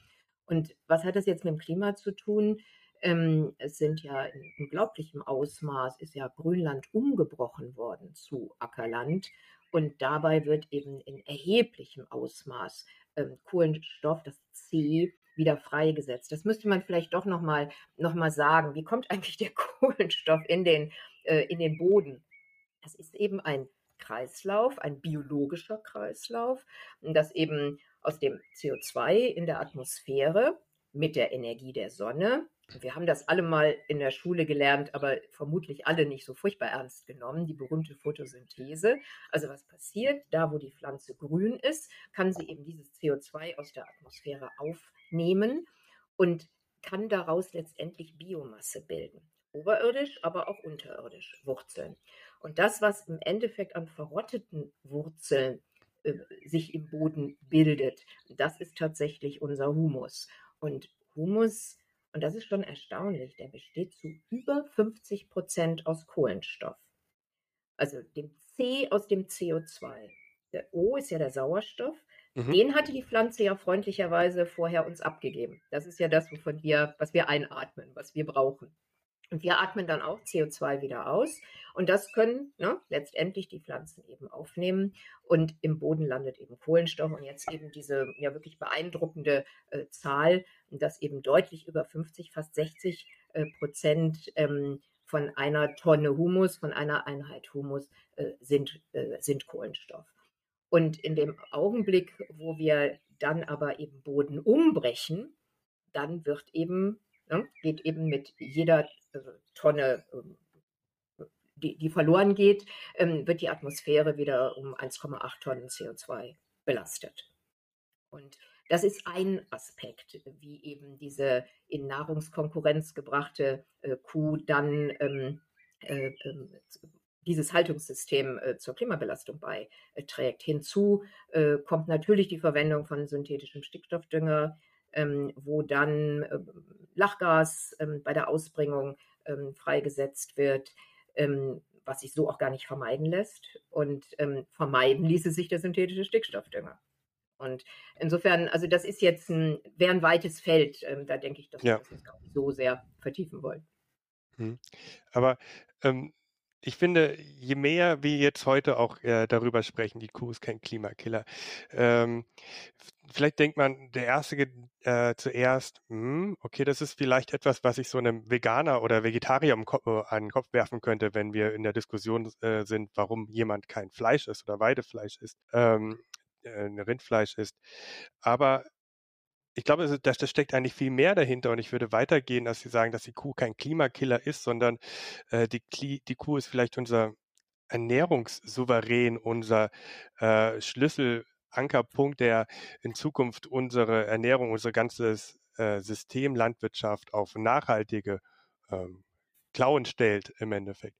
Und was hat das jetzt mit dem Klima zu tun? Ähm, es sind ja in unglaublichem Ausmaß, ist ja Grünland umgebrochen worden zu Ackerland. Und dabei wird eben in erheblichem Ausmaß ähm, Kohlenstoff, das C, wieder freigesetzt. Das müsste man vielleicht doch nochmal noch mal sagen. Wie kommt eigentlich der Kohlenstoff in den äh, in den Boden. Das ist eben ein Kreislauf, ein biologischer Kreislauf, das eben aus dem CO2 in der Atmosphäre mit der Energie der Sonne. Wir haben das alle mal in der Schule gelernt, aber vermutlich alle nicht so furchtbar ernst genommen, die berühmte Photosynthese. Also was passiert, da wo die Pflanze grün ist, kann sie eben dieses CO2 aus der Atmosphäre aufnehmen und kann daraus letztendlich Biomasse bilden oberirdisch, aber auch unterirdisch Wurzeln. Und das, was im Endeffekt an verrotteten Wurzeln äh, sich im Boden bildet, das ist tatsächlich unser Humus. Und Humus, und das ist schon erstaunlich, der besteht zu über 50 Prozent aus Kohlenstoff. Also dem C aus dem CO2. Der O ist ja der Sauerstoff. Mhm. Den hatte die Pflanze ja freundlicherweise vorher uns abgegeben. Das ist ja das, wovon wir, was wir einatmen, was wir brauchen. Und wir atmen dann auch CO2 wieder aus. Und das können ne, letztendlich die Pflanzen eben aufnehmen. Und im Boden landet eben Kohlenstoff. Und jetzt eben diese ja wirklich beeindruckende äh, Zahl, dass eben deutlich über 50, fast 60 äh, Prozent ähm, von einer Tonne Humus, von einer Einheit Humus äh, sind, äh, sind Kohlenstoff. Und in dem Augenblick, wo wir dann aber eben Boden umbrechen, dann wird eben ne, geht eben mit jeder äh, Tonne, ähm, die, die verloren geht, ähm, wird die Atmosphäre wieder um 1,8 Tonnen CO2 belastet. Und das ist ein Aspekt, wie eben diese in Nahrungskonkurrenz gebrachte äh, Kuh dann ähm, äh, äh, dieses Haltungssystem äh, zur Klimabelastung beiträgt. Hinzu äh, kommt natürlich die Verwendung von synthetischem Stickstoffdünger, ähm, wo dann äh, Lachgas ähm, bei der Ausbringung ähm, freigesetzt wird, ähm, was sich so auch gar nicht vermeiden lässt. Und ähm, vermeiden ließe sich der synthetische Stickstoffdünger. Und insofern, also das ist jetzt ein, wäre ein weites Feld. Ähm, da denke ich, dass ja. wir das jetzt gar nicht so sehr vertiefen wollen. Hm. Aber ich finde, je mehr wir jetzt heute auch äh, darüber sprechen, die Kuh ist kein Klimakiller. Ähm, vielleicht denkt man, der erste äh, zuerst, hm, okay, das ist vielleicht etwas, was ich so einem Veganer oder Vegetarier im Kopf, äh, an den Kopf werfen könnte, wenn wir in der Diskussion äh, sind, warum jemand kein Fleisch isst oder Weidefleisch isst, ähm, äh, Rindfleisch isst. Aber ich glaube, da, steckt eigentlich viel mehr dahinter und ich würde weitergehen, dass Sie sagen, dass die Kuh kein Klimakiller ist, sondern äh, die, die Kuh ist vielleicht unser Ernährungssouverän, unser äh, Schlüsselankerpunkt, der in Zukunft unsere Ernährung, unser ganzes äh, System Landwirtschaft auf nachhaltige ähm, Klauen stellt im Endeffekt.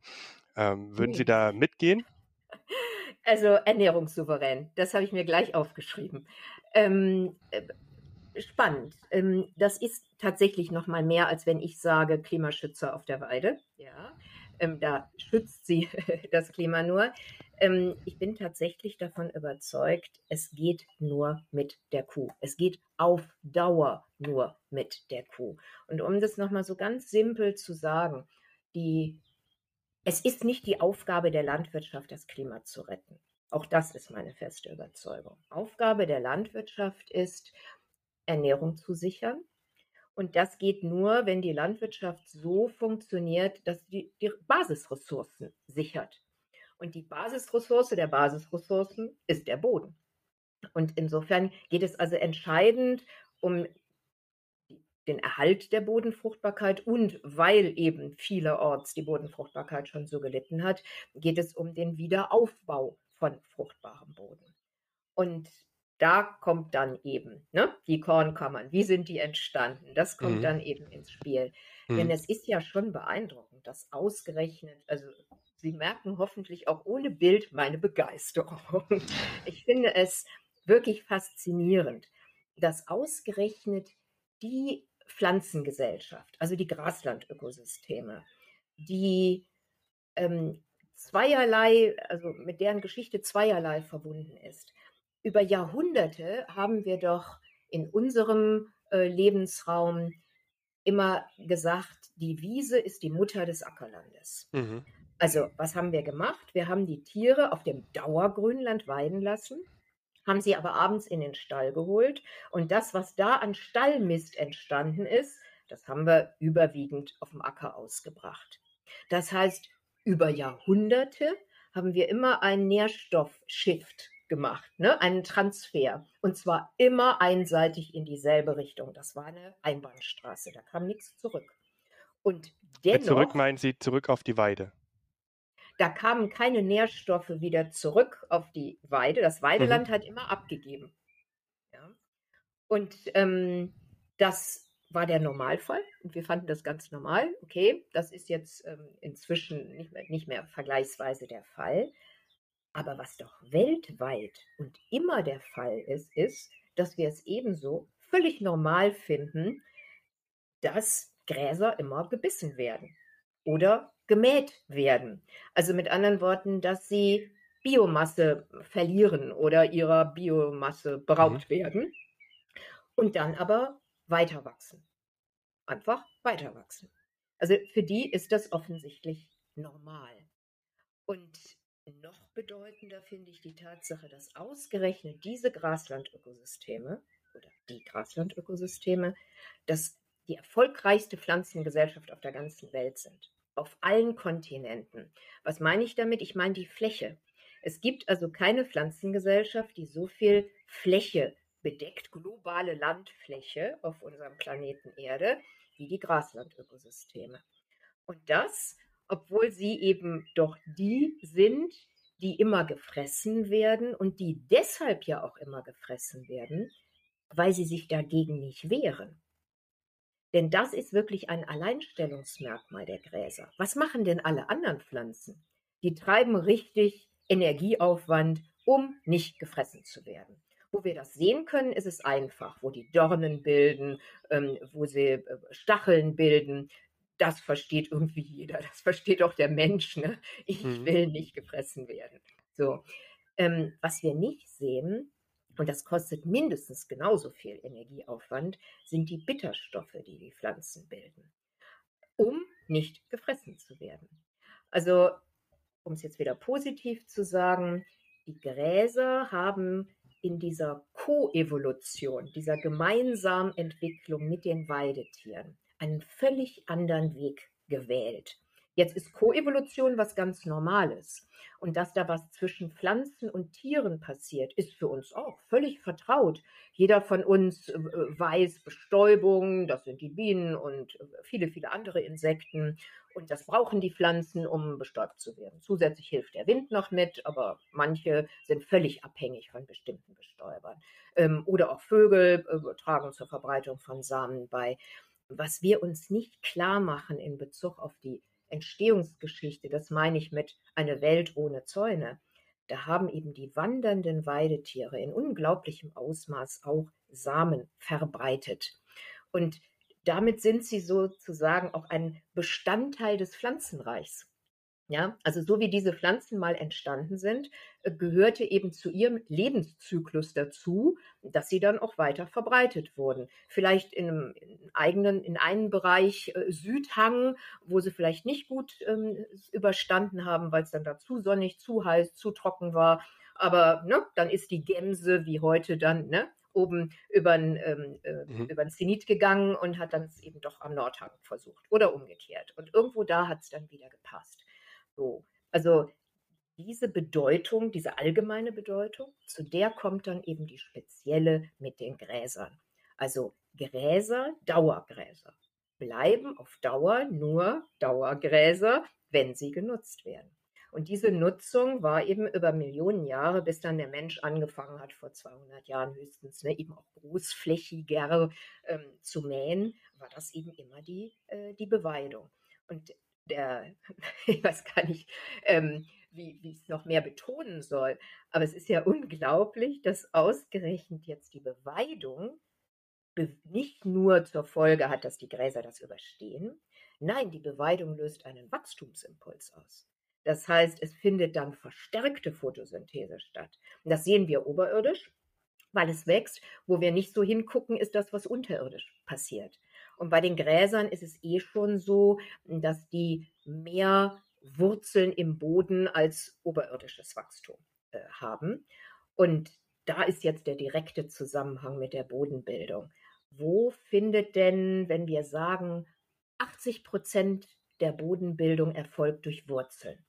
Ähm, würden Sie da mitgehen? Also ernährungssouverän, das habe ich mir gleich aufgeschrieben. Ähm, äh, spannend. Ähm, das ist tatsächlich noch mal mehr, als wenn ich sage Klimaschützer auf der Weide. Ja, ähm, da schützt sie das Klima nur. Ähm, ich bin tatsächlich davon überzeugt, es geht nur mit der Kuh. Es geht auf Dauer nur mit der Kuh. Und um das noch mal so ganz simpel zu sagen, die es ist nicht die Aufgabe der Landwirtschaft, das Klima zu retten. Auch das ist meine feste Überzeugung. Aufgabe der Landwirtschaft ist, Ernährung zu sichern. Und das geht nur, wenn die Landwirtschaft so funktioniert, dass die, die Basisressourcen sichert. Und die Basisressource der Basisressourcen ist der Boden. Und insofern geht es also entscheidend um den Erhalt der Bodenfruchtbarkeit und weil eben vielerorts die Bodenfruchtbarkeit schon so gelitten hat, geht es um den Wiederaufbau von fruchtbarem Boden. Und da kommt dann eben ne, die Kornkammern. Wie sind die entstanden? Das kommt mhm. dann eben ins Spiel. Mhm. Denn es ist ja schon beeindruckend, dass ausgerechnet, also Sie merken hoffentlich auch ohne Bild meine Begeisterung. Ich finde es wirklich faszinierend, dass ausgerechnet die Pflanzengesellschaft, also die Graslandökosysteme, die ähm, zweierlei, also mit deren Geschichte zweierlei verbunden ist, über Jahrhunderte haben wir doch in unserem äh, Lebensraum immer gesagt, die Wiese ist die Mutter des Ackerlandes. Mhm. Also, was haben wir gemacht? Wir haben die Tiere auf dem Dauergrünland weiden lassen, haben sie aber abends in den Stall geholt und das, was da an Stallmist entstanden ist, das haben wir überwiegend auf dem Acker ausgebracht. Das heißt, über Jahrhunderte haben wir immer einen Nährstoffshift gemacht, ne? einen Transfer. Und zwar immer einseitig in dieselbe Richtung. Das war eine Einbahnstraße, da kam nichts zurück. Und dennoch. Zurück meinen Sie zurück auf die Weide? Da kamen keine Nährstoffe wieder zurück auf die Weide. Das Weideland mhm. hat immer abgegeben. Ja? Und ähm, das war der Normalfall und wir fanden das ganz normal. Okay, das ist jetzt ähm, inzwischen nicht mehr, nicht mehr vergleichsweise der Fall. Aber was doch weltweit und immer der Fall ist, ist, dass wir es ebenso völlig normal finden, dass Gräser immer gebissen werden oder gemäht werden. Also mit anderen Worten, dass sie Biomasse verlieren oder ihrer Biomasse beraubt mhm. werden und dann aber weiter wachsen. Einfach weiter wachsen. Also für die ist das offensichtlich normal. Und noch bedeutender finde ich die Tatsache, dass ausgerechnet diese Graslandökosysteme oder die Graslandökosysteme, dass die erfolgreichste Pflanzengesellschaft auf der ganzen Welt sind. Auf allen Kontinenten. Was meine ich damit? Ich meine die Fläche. Es gibt also keine Pflanzengesellschaft, die so viel Fläche bedeckt, globale Landfläche auf unserem Planeten Erde, wie die Graslandökosysteme. Und das obwohl sie eben doch die sind, die immer gefressen werden und die deshalb ja auch immer gefressen werden, weil sie sich dagegen nicht wehren. Denn das ist wirklich ein Alleinstellungsmerkmal der Gräser. Was machen denn alle anderen Pflanzen? Die treiben richtig Energieaufwand, um nicht gefressen zu werden. Wo wir das sehen können, ist es einfach, wo die Dornen bilden, ähm, wo sie äh, Stacheln bilden, das versteht irgendwie jeder, das versteht auch der Mensch. Ne? Ich mhm. will nicht gefressen werden. So, ähm, was wir nicht sehen, und das kostet mindestens genauso viel Energieaufwand, sind die Bitterstoffe, die die Pflanzen bilden. Um nicht gefressen zu werden. Also, um es jetzt wieder positiv zu sagen, die Gräser haben in dieser Koevolution, dieser gemeinsamen Entwicklung mit den Weidetieren einen völlig anderen Weg gewählt. Jetzt ist Koevolution was ganz Normales. Und dass da was zwischen Pflanzen und Tieren passiert, ist für uns auch völlig vertraut. Jeder von uns äh, weiß Bestäubung, das sind die Bienen und äh, viele, viele andere Insekten. Und das brauchen die Pflanzen, um bestäubt zu werden. Zusätzlich hilft der Wind noch mit, aber manche sind völlig abhängig von bestimmten Bestäubern. Ähm, oder auch Vögel äh, tragen zur Verbreitung von Samen bei. Was wir uns nicht klar machen in Bezug auf die Entstehungsgeschichte, das meine ich mit eine Welt ohne Zäune, da haben eben die wandernden Weidetiere in unglaublichem Ausmaß auch Samen verbreitet. Und damit sind sie sozusagen auch ein Bestandteil des Pflanzenreichs. Ja, also so wie diese Pflanzen mal entstanden sind, äh, gehörte eben zu ihrem Lebenszyklus dazu, dass sie dann auch weiter verbreitet wurden. Vielleicht in einem in eigenen, in einem Bereich äh, Südhang, wo sie vielleicht nicht gut ähm, überstanden haben, weil es dann da zu sonnig, zu heiß, zu trocken war. Aber ne, dann ist die Gemse wie heute dann ne, oben über den ähm, äh, mhm. Zenit gegangen und hat dann es eben doch am Nordhang versucht oder umgekehrt. Und irgendwo da hat es dann wieder gepasst. So. Also diese Bedeutung, diese allgemeine Bedeutung, zu der kommt dann eben die spezielle mit den Gräsern. Also Gräser, Dauergräser, bleiben auf Dauer nur Dauergräser, wenn sie genutzt werden. Und diese Nutzung war eben über Millionen Jahre, bis dann der Mensch angefangen hat, vor 200 Jahren höchstens, ne, eben auch großflächiger ähm, zu mähen, war das eben immer die, äh, die Beweidung. Und der, ich weiß gar nicht, ähm, wie, wie ich es noch mehr betonen soll, aber es ist ja unglaublich, dass ausgerechnet jetzt die Beweidung nicht nur zur Folge hat, dass die Gräser das überstehen, nein, die Beweidung löst einen Wachstumsimpuls aus. Das heißt, es findet dann verstärkte Photosynthese statt. Und das sehen wir oberirdisch, weil es wächst. Wo wir nicht so hingucken, ist das, was unterirdisch passiert. Und bei den Gräsern ist es eh schon so, dass die mehr Wurzeln im Boden als oberirdisches Wachstum äh, haben. Und da ist jetzt der direkte Zusammenhang mit der Bodenbildung. Wo findet denn, wenn wir sagen, 80 Prozent der Bodenbildung erfolgt durch Wurzeln?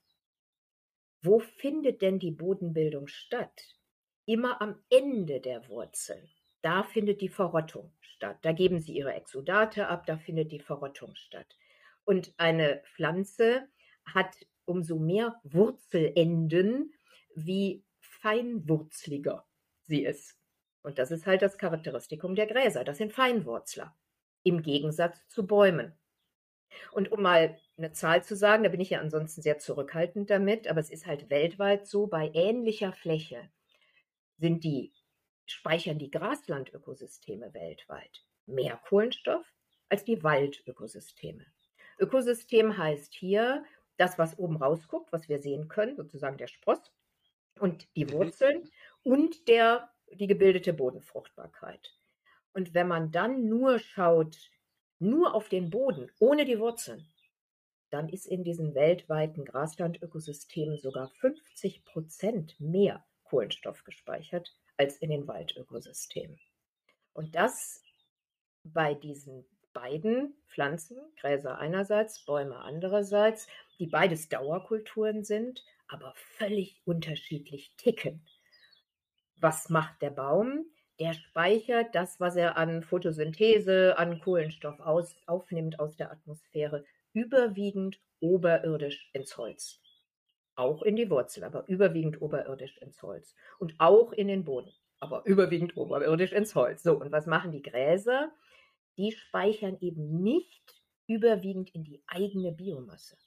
Wo findet denn die Bodenbildung statt? Immer am Ende der Wurzeln. Da findet die Verrottung statt. Da geben sie ihre Exudate ab, da findet die Verrottung statt. Und eine Pflanze hat umso mehr Wurzelenden, wie feinwurzliger sie ist. Und das ist halt das Charakteristikum der Gräser. Das sind Feinwurzler. Im Gegensatz zu Bäumen. Und um mal eine Zahl zu sagen, da bin ich ja ansonsten sehr zurückhaltend damit, aber es ist halt weltweit so, bei ähnlicher Fläche sind die speichern die Graslandökosysteme weltweit mehr Kohlenstoff als die Waldökosysteme. Ökosystem heißt hier das, was oben rausguckt, was wir sehen können, sozusagen der Spross und die mhm. Wurzeln und der, die gebildete Bodenfruchtbarkeit. Und wenn man dann nur schaut, nur auf den Boden, ohne die Wurzeln, dann ist in diesen weltweiten Graslandökosystemen sogar 50 Prozent mehr Kohlenstoff gespeichert als in den Waldökosystemen. Und das bei diesen beiden Pflanzen, Gräser einerseits, Bäume andererseits, die beides Dauerkulturen sind, aber völlig unterschiedlich ticken. Was macht der Baum? Der speichert das, was er an Photosynthese, an Kohlenstoff aus, aufnimmt aus der Atmosphäre, überwiegend oberirdisch ins Holz. Auch in die Wurzel, aber überwiegend oberirdisch ins Holz. Und auch in den Boden, aber überwiegend oberirdisch ins Holz. So, und was machen die Gräser? Die speichern eben nicht überwiegend in die eigene Biomasse,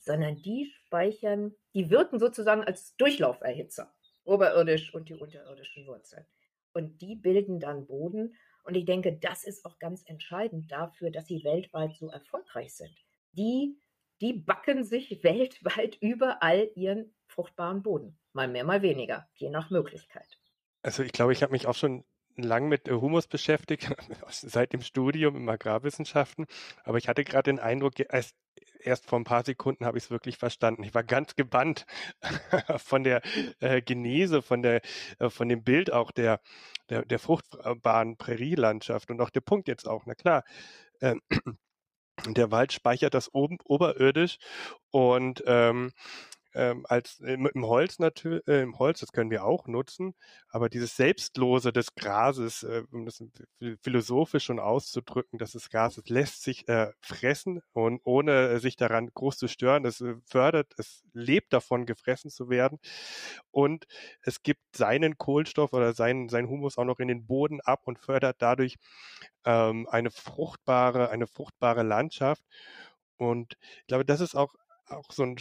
sondern die speichern, die wirken sozusagen als Durchlauferhitzer, oberirdisch und die unterirdischen Wurzeln. Und die bilden dann Boden. Und ich denke, das ist auch ganz entscheidend dafür, dass sie weltweit so erfolgreich sind. Die die backen sich weltweit überall ihren fruchtbaren Boden. Mal mehr, mal weniger, je nach Möglichkeit. Also ich glaube, ich habe mich auch schon lang mit äh, Humus beschäftigt, seit dem Studium im Agrarwissenschaften. Aber ich hatte gerade den Eindruck, es, erst vor ein paar Sekunden habe ich es wirklich verstanden. Ich war ganz gebannt von der äh, Genese, von der, äh, von dem Bild auch der, der, der fruchtbaren Prärielandschaft und auch der Punkt jetzt auch. Na klar, der Wald speichert das oben oberirdisch und ähm, ähm, als im, im Holz natürlich, äh, im Holz, das können wir auch nutzen, aber dieses Selbstlose des Grases, äh, um das philosophisch schon auszudrücken, dass das Gras, es lässt sich äh, fressen und ohne sich daran groß zu stören, es äh, fördert, es lebt davon, gefressen zu werden und es gibt seinen Kohlenstoff oder seinen, seinen Humus auch noch in den Boden ab und fördert dadurch ähm, eine fruchtbare, eine fruchtbare Landschaft. Und ich glaube, das ist auch auch so ein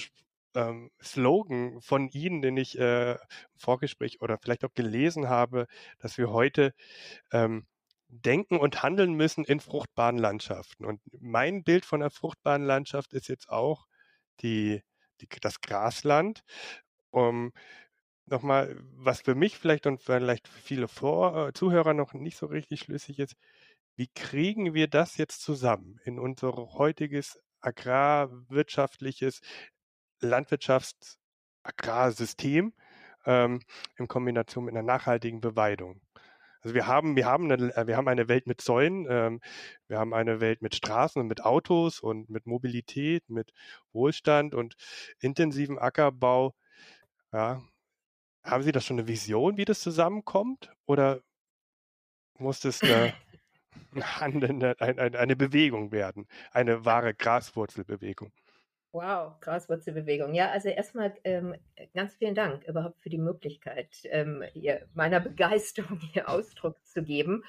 ähm, Slogan von Ihnen, den ich äh, im Vorgespräch oder vielleicht auch gelesen habe, dass wir heute ähm, denken und handeln müssen in fruchtbaren Landschaften. Und mein Bild von einer fruchtbaren Landschaft ist jetzt auch die, die das Grasland. Um, nochmal, was für mich vielleicht und vielleicht für viele Vor äh, Zuhörer noch nicht so richtig schlüssig ist, wie kriegen wir das jetzt zusammen in unser heutiges agrarwirtschaftliches Landwirtschaftsagrarsystem ähm, in Kombination mit einer nachhaltigen Beweidung. Also wir haben, wir haben eine, wir haben eine Welt mit Zäunen, ähm, wir haben eine Welt mit Straßen und mit Autos und mit Mobilität, mit Wohlstand und intensivem Ackerbau. Ja. Haben Sie da schon eine Vision, wie das zusammenkommt? Oder muss das eine, eine, eine, eine Bewegung werden, eine wahre Graswurzelbewegung? Wow, Graswurzelbewegung. Ja, also erstmal ähm, ganz vielen Dank überhaupt für die Möglichkeit, ähm, meiner Begeisterung hier Ausdruck zu geben.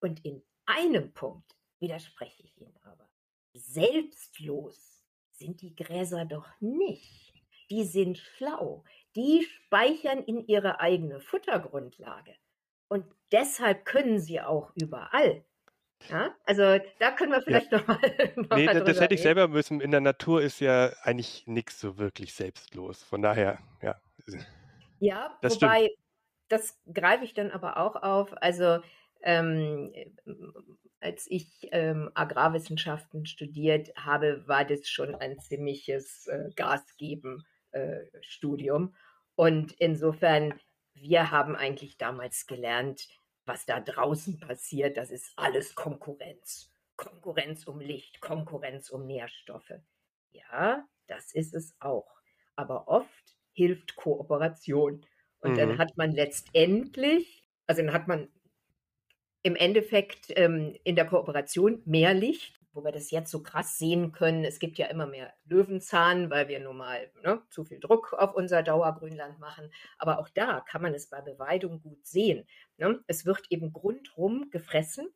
Und in einem Punkt widerspreche ich Ihnen aber. Selbstlos sind die Gräser doch nicht. Die sind schlau. Die speichern in ihre eigene Futtergrundlage. Und deshalb können sie auch überall ja, also da können wir vielleicht ja. nochmal. Noch nee, das hätte ich selber müssen. In der Natur ist ja eigentlich nichts so wirklich selbstlos. Von daher, ja. Ja, das wobei, stimmt. das greife ich dann aber auch auf. Also ähm, als ich ähm, Agrarwissenschaften studiert habe, war das schon ein ziemliches äh, Gasgeben-Studium. Äh, Und insofern, wir haben eigentlich damals gelernt, was da draußen passiert, das ist alles Konkurrenz. Konkurrenz um Licht, Konkurrenz um Nährstoffe. Ja, das ist es auch. Aber oft hilft Kooperation. Und mhm. dann hat man letztendlich, also dann hat man im Endeffekt ähm, in der Kooperation mehr Licht wo wir das jetzt so krass sehen können. Es gibt ja immer mehr Löwenzahn, weil wir nun mal ne, zu viel Druck auf unser Dauergrünland machen. Aber auch da kann man es bei Beweidung gut sehen. Ne? Es wird eben grundrum gefressen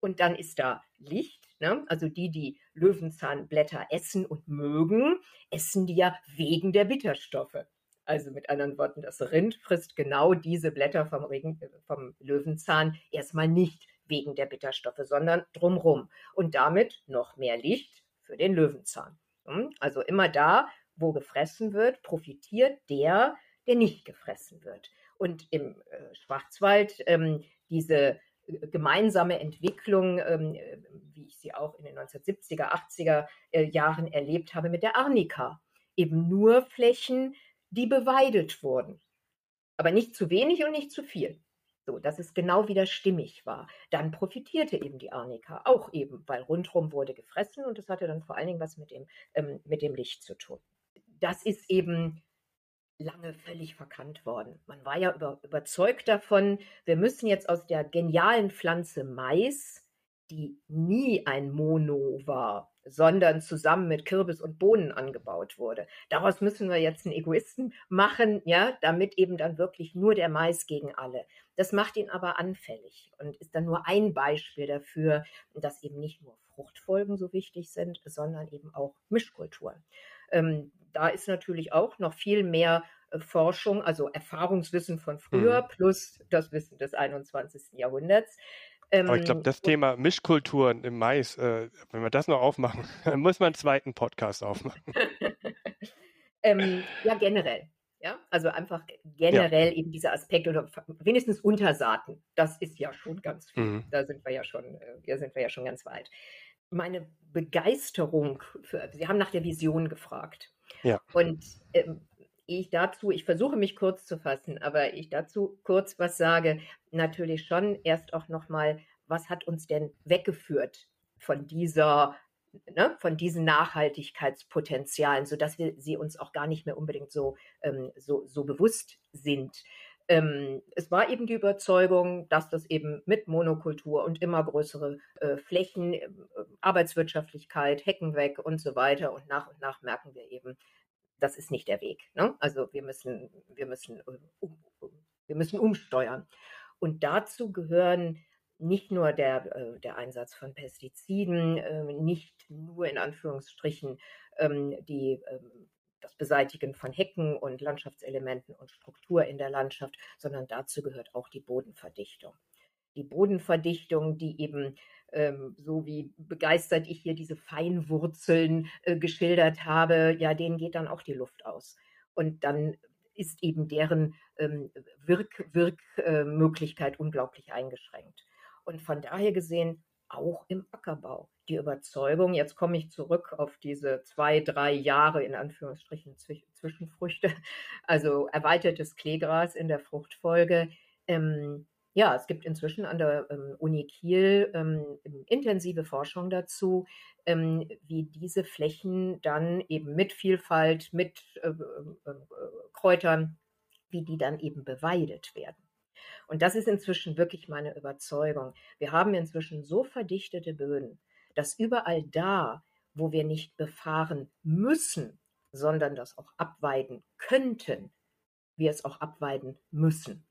und dann ist da Licht. Ne? Also die, die Löwenzahnblätter essen und mögen, essen die ja wegen der Bitterstoffe. Also mit anderen Worten, das Rind frisst genau diese Blätter vom, Regen, vom Löwenzahn erstmal nicht wegen der Bitterstoffe, sondern drumrum. Und damit noch mehr Licht für den Löwenzahn. Hm? Also immer da, wo gefressen wird, profitiert der, der nicht gefressen wird. Und im äh, Schwarzwald ähm, diese äh, gemeinsame Entwicklung, ähm, wie ich sie auch in den 1970er, 80er äh, Jahren erlebt habe mit der Arnika. Eben nur Flächen, die beweidet wurden. Aber nicht zu wenig und nicht zu viel. So, dass es genau wieder stimmig war. Dann profitierte eben die Arnika auch eben, weil rundherum wurde gefressen und das hatte dann vor allen Dingen was mit dem, ähm, mit dem Licht zu tun. Das ist eben lange völlig verkannt worden. Man war ja über, überzeugt davon, wir müssen jetzt aus der genialen Pflanze Mais, die nie ein Mono war, sondern zusammen mit Kürbis und Bohnen angebaut wurde. Daraus müssen wir jetzt einen Egoisten machen, ja, damit eben dann wirklich nur der Mais gegen alle. Das macht ihn aber anfällig und ist dann nur ein Beispiel dafür, dass eben nicht nur Fruchtfolgen so wichtig sind, sondern eben auch Mischkulturen. Ähm, da ist natürlich auch noch viel mehr äh, Forschung, also Erfahrungswissen von früher mhm. plus das Wissen des 21. Jahrhunderts. Ähm, Aber ich glaube, das Thema Mischkulturen im Mais, äh, wenn wir das noch aufmachen, dann muss man einen zweiten Podcast aufmachen. ähm, ja, generell. Ja, also einfach generell ja. eben dieser Aspekt oder wenigstens Untersaaten. Das ist ja schon ganz viel. Mhm. Da sind wir ja schon, äh, sind wir ja schon ganz weit. meine Begeisterung für, Sie haben nach der Vision gefragt. Ja. Und ähm, ich dazu, ich versuche mich kurz zu fassen, aber ich dazu kurz was sage, natürlich schon erst auch nochmal, was hat uns denn weggeführt von dieser, ne, von diesen Nachhaltigkeitspotenzialen, sodass wir sie uns auch gar nicht mehr unbedingt so, ähm, so, so bewusst sind. Ähm, es war eben die Überzeugung, dass das eben mit Monokultur und immer größere äh, Flächen, äh, Arbeitswirtschaftlichkeit, Hecken weg und so weiter. Und nach und nach merken wir eben, das ist nicht der Weg. Ne? Also wir müssen, wir müssen, äh, um, wir müssen umsteuern. Und dazu gehören nicht nur der, äh, der Einsatz von Pestiziden, äh, nicht nur in Anführungsstrichen ähm, die ähm, das Beseitigen von Hecken und Landschaftselementen und Struktur in der Landschaft, sondern dazu gehört auch die Bodenverdichtung. Die Bodenverdichtung, die eben ähm, so wie begeistert ich hier diese Feinwurzeln äh, geschildert habe, ja, denen geht dann auch die Luft aus. Und dann ist eben deren ähm, Wirkmöglichkeit Wirk, äh, unglaublich eingeschränkt. Und von daher gesehen auch im Ackerbau. Die Überzeugung, jetzt komme ich zurück auf diese zwei, drei Jahre in Anführungsstrichen Zwischenfrüchte, also erweitertes Kleegras in der Fruchtfolge. Ähm, ja, es gibt inzwischen an der ähm, Uni Kiel ähm, intensive Forschung dazu, ähm, wie diese Flächen dann eben mit Vielfalt, mit äh, äh, äh Kräutern, wie die dann eben beweidet werden. Und das ist inzwischen wirklich meine Überzeugung. Wir haben inzwischen so verdichtete Böden, dass überall da, wo wir nicht befahren müssen, sondern das auch abweiden könnten, wir es auch abweiden müssen.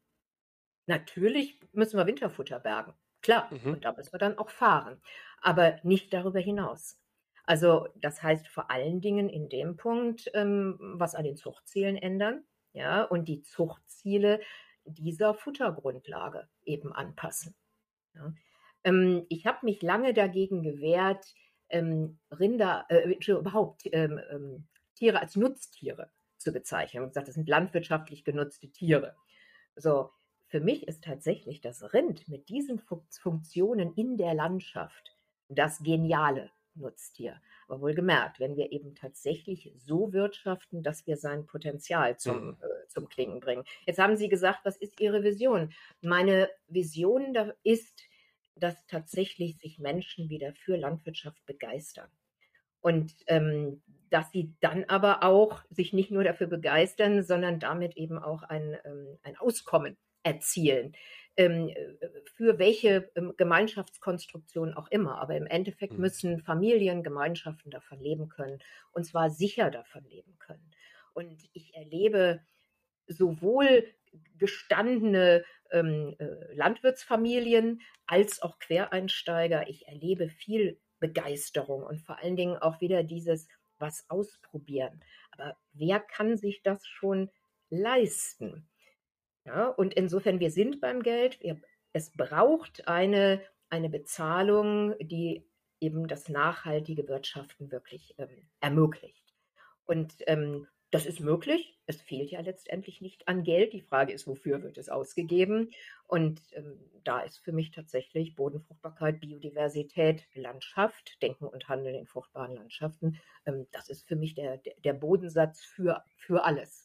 Natürlich müssen wir Winterfutter bergen, klar, mhm. und da müssen wir dann auch fahren, aber nicht darüber hinaus. Also das heißt vor allen Dingen in dem Punkt, ähm, was an den Zuchtzielen ändern, ja, und die Zuchtziele dieser Futtergrundlage eben anpassen. Ja. Ähm, ich habe mich lange dagegen gewehrt, ähm, Rinder, äh, überhaupt ähm, ähm, Tiere als Nutztiere zu bezeichnen. Ich habe gesagt, das sind landwirtschaftlich genutzte Tiere. So, für mich ist tatsächlich das Rind mit diesen Funktionen in der Landschaft das geniale Nutztier. Aber wohlgemerkt, wenn wir eben tatsächlich so wirtschaften, dass wir sein Potenzial zum, mhm. äh, zum Klingen bringen. Jetzt haben Sie gesagt, was ist Ihre Vision? Meine Vision da ist, dass tatsächlich sich Menschen wieder für Landwirtschaft begeistern. Und ähm, dass sie dann aber auch sich nicht nur dafür begeistern, sondern damit eben auch ein, ähm, ein Auskommen erzielen. Ähm, äh, für welche ähm, Gemeinschaftskonstruktion auch immer. Aber im Endeffekt mhm. müssen Familien, Gemeinschaften davon leben können und zwar sicher davon leben können. Und ich erlebe sowohl gestandene ähm, äh, Landwirtsfamilien als auch Quereinsteiger. Ich erlebe viel Begeisterung und vor allen Dingen auch wieder dieses was ausprobieren. Aber wer kann sich das schon leisten? Ja, und insofern, wir sind beim Geld. Wir, es braucht eine, eine Bezahlung, die eben das nachhaltige Wirtschaften wirklich ähm, ermöglicht. Und ähm, das ist möglich. Es fehlt ja letztendlich nicht an Geld. Die Frage ist, wofür wird es ausgegeben? Und ähm, da ist für mich tatsächlich Bodenfruchtbarkeit, Biodiversität, Landschaft, Denken und Handeln in fruchtbaren Landschaften. Ähm, das ist für mich der, der Bodensatz für, für alles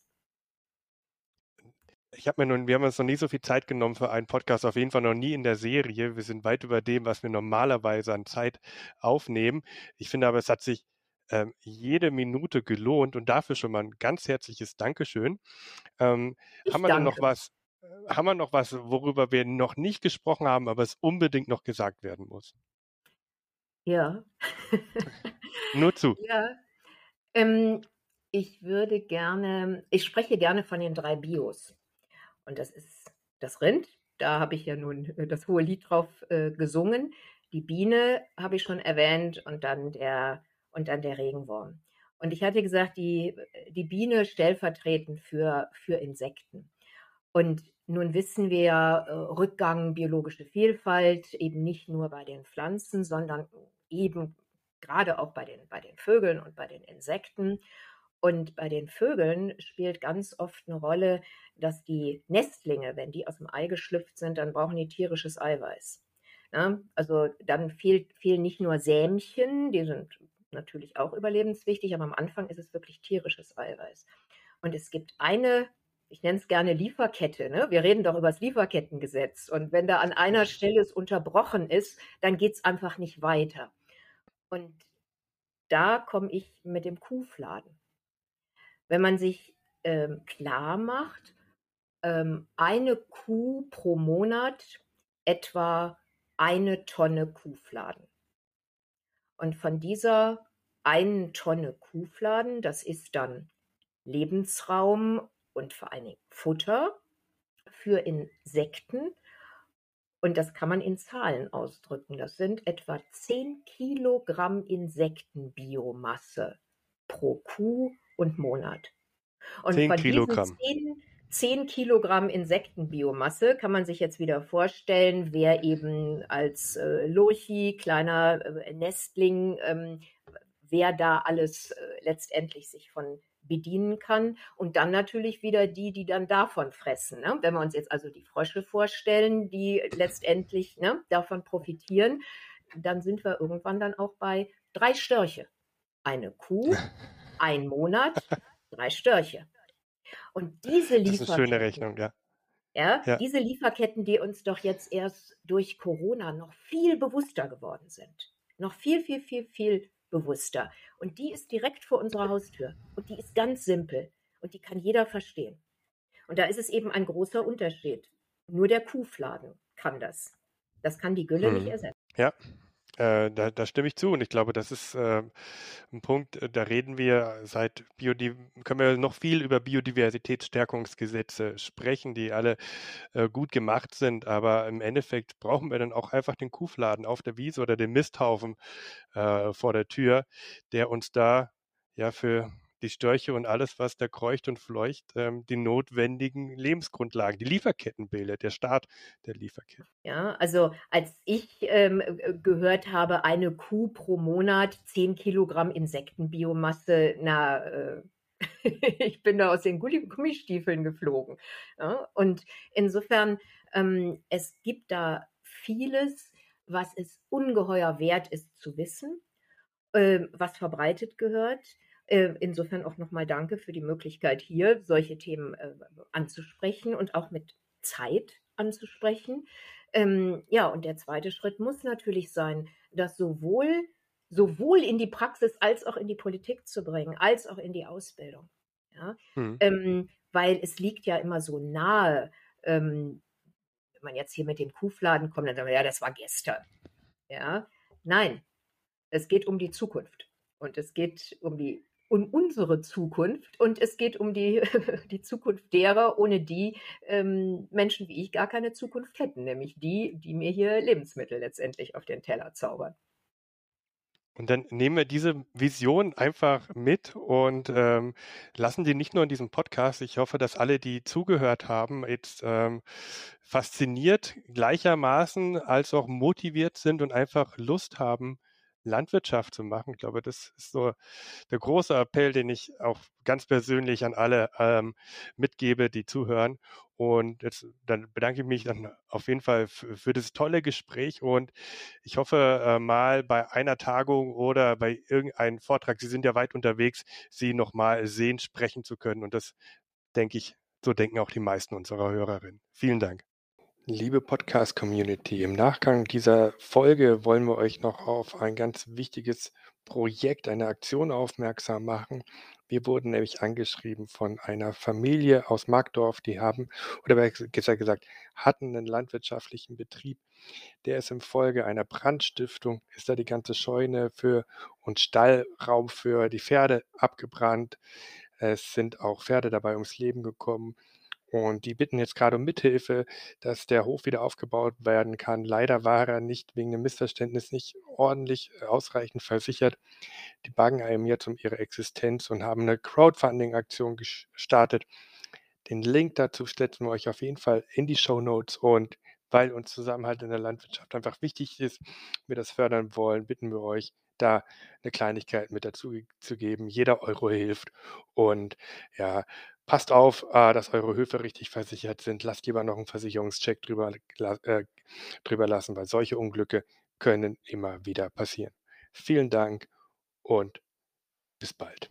ich habe mir nun, wir haben uns noch nie so viel Zeit genommen für einen Podcast, auf jeden Fall noch nie in der Serie. Wir sind weit über dem, was wir normalerweise an Zeit aufnehmen. Ich finde aber, es hat sich ähm, jede Minute gelohnt und dafür schon mal ein ganz herzliches Dankeschön. Ähm, haben wir denn noch was, äh, haben wir noch was, worüber wir noch nicht gesprochen haben, aber es unbedingt noch gesagt werden muss? Ja. Nur zu. Ja. Ähm, ich würde gerne, ich spreche gerne von den drei Bios. Und das ist das Rind. Da habe ich ja nun äh, das hohe Lied drauf äh, gesungen. Die Biene habe ich schon erwähnt und dann der und dann der Regenwurm. Und ich hatte gesagt, die, die Biene stellvertretend für, für Insekten. Und nun wissen wir äh, Rückgang biologische Vielfalt eben nicht nur bei den Pflanzen, sondern eben gerade auch bei den, bei den Vögeln und bei den Insekten. Und bei den Vögeln spielt ganz oft eine Rolle, dass die Nestlinge, wenn die aus dem Ei geschlüpft sind, dann brauchen die tierisches Eiweiß. Ja, also dann fehlt, fehlen nicht nur Sämchen, die sind natürlich auch überlebenswichtig, aber am Anfang ist es wirklich tierisches Eiweiß. Und es gibt eine, ich nenne es gerne Lieferkette. Ne? Wir reden doch über das Lieferkettengesetz. Und wenn da an einer Stelle es unterbrochen ist, dann geht es einfach nicht weiter. Und da komme ich mit dem Kuhfladen. Wenn man sich ähm, klar macht, ähm, eine Kuh pro Monat etwa eine Tonne Kuhfladen. Und von dieser einen Tonne Kuhfladen, das ist dann Lebensraum und vor allen Dingen Futter für Insekten. Und das kann man in Zahlen ausdrücken. Das sind etwa 10 Kilogramm Insektenbiomasse pro Kuh und Monat. Und 10 von Kilogramm. diesen 10 10 Kilogramm Insektenbiomasse kann man sich jetzt wieder vorstellen, wer eben als äh, Lurchi, kleiner äh, Nestling, ähm, wer da alles äh, letztendlich sich von bedienen kann. Und dann natürlich wieder die, die dann davon fressen. Ne? Wenn wir uns jetzt also die Frösche vorstellen, die letztendlich ne, davon profitieren, dann sind wir irgendwann dann auch bei drei Störche. Eine Kuh, ein Monat, drei Störche. Und diese Das ist eine schöne Lieferketten, Rechnung, ja. ja, Ja. diese Lieferketten, die uns doch jetzt erst durch Corona noch viel bewusster geworden sind. Noch viel, viel, viel, viel bewusster. Und die ist direkt vor unserer Haustür. Und die ist ganz simpel. Und die kann jeder verstehen. Und da ist es eben ein großer Unterschied. Nur der Kuhfladen kann das. Das kann die Gülle nicht Hm. ersetzen. Ja, äh, da, da stimme ich zu und ich glaube, das ist äh, ein Punkt, äh, da reden wir seit Biodi können wir noch viel über Biodiversitätsstärkungsgesetze sprechen, die alle äh, gut gemacht sind, aber im Endeffekt brauchen wir dann auch einfach den Kuhfladen auf der Wiese oder den Misthaufen äh, vor der Tür, der uns da ja für die Störche und alles, was da kreucht und fleucht, ähm, die notwendigen Lebensgrundlagen, die Lieferketten bildet, der Start der Lieferketten. Ja, also als ich ähm, äh, gehört habe, eine Kuh pro Monat 10 Kilogramm Insektenbiomasse, na, äh, ich bin da aus den Gummistiefeln geflogen. Ja? Und insofern, ähm, es gibt da vieles, was es ungeheuer wert ist zu wissen, ähm, was verbreitet gehört. Äh, Insofern auch nochmal danke für die Möglichkeit, hier solche Themen äh, anzusprechen und auch mit Zeit anzusprechen. Ähm, ja, und der zweite Schritt muss natürlich sein, das sowohl, sowohl in die Praxis als auch in die Politik zu bringen, als auch in die Ausbildung. Ja? Hm. Ähm, weil es liegt ja immer so nahe, ähm, wenn man jetzt hier mit dem Kuhfladen kommt, dann sagen wir, ja, das war gestern. Ja, nein, es geht um die Zukunft und es geht um die um unsere Zukunft und es geht um die, die Zukunft derer, ohne die ähm, Menschen wie ich gar keine Zukunft hätten, nämlich die, die mir hier Lebensmittel letztendlich auf den Teller zaubern. Und dann nehmen wir diese Vision einfach mit und ähm, lassen die nicht nur in diesem Podcast. Ich hoffe, dass alle, die zugehört haben, jetzt ähm, fasziniert gleichermaßen als auch motiviert sind und einfach Lust haben, Landwirtschaft zu machen. Ich glaube, das ist so der große Appell, den ich auch ganz persönlich an alle ähm, mitgebe, die zuhören. Und jetzt dann bedanke ich mich dann auf jeden Fall für, das tolle Gespräch und ich hoffe äh, mal bei einer Tagung oder bei irgendeinem Vortrag, Sie sind ja weit unterwegs, Sie nochmal sehen, sprechen zu können. Und das denke ich, so denken auch die meisten unserer Hörerinnen. Vielen Dank. Liebe Podcast-Community, im Nachgang dieser Folge wollen wir euch noch auf ein ganz wichtiges Projekt, eine Aktion aufmerksam machen. Wir wurden nämlich angeschrieben von einer Familie aus Markdorf, die haben, oder besser gesagt, hatten einen landwirtschaftlichen Betrieb. Der ist infolge einer Brandstiftung, ist da die ganze Scheune für und Stallraum für die Pferde abgebrannt. Es sind auch Pferde dabei ums Leben gekommen. Und die bitten jetzt gerade um Mithilfe, dass der Hof wieder aufgebaut werden kann. Leider war er nicht wegen einem Missverständnis nicht ordentlich äh, ausreichend versichert. Die bangen einem jetzt um ihre Existenz und haben eine Crowdfunding-Aktion gestartet. Den Link dazu setzen wir euch auf jeden Fall in die Show Notes und weil uns Zusammenhalt in der Landwirtschaft einfach wichtig ist, wir das fördern wollen, bitten wir euch, da eine Kleinigkeit mit dazu zu geben. Jeder Euro hilft und ja, passt auf, äh, dass eure Höfe richtig versichert sind. Lasst lieber noch einen Versicherungscheck drüber, äh, drüber lassen, weil solche Unglücke können immer wieder passieren. Vielen Dank und bis bald.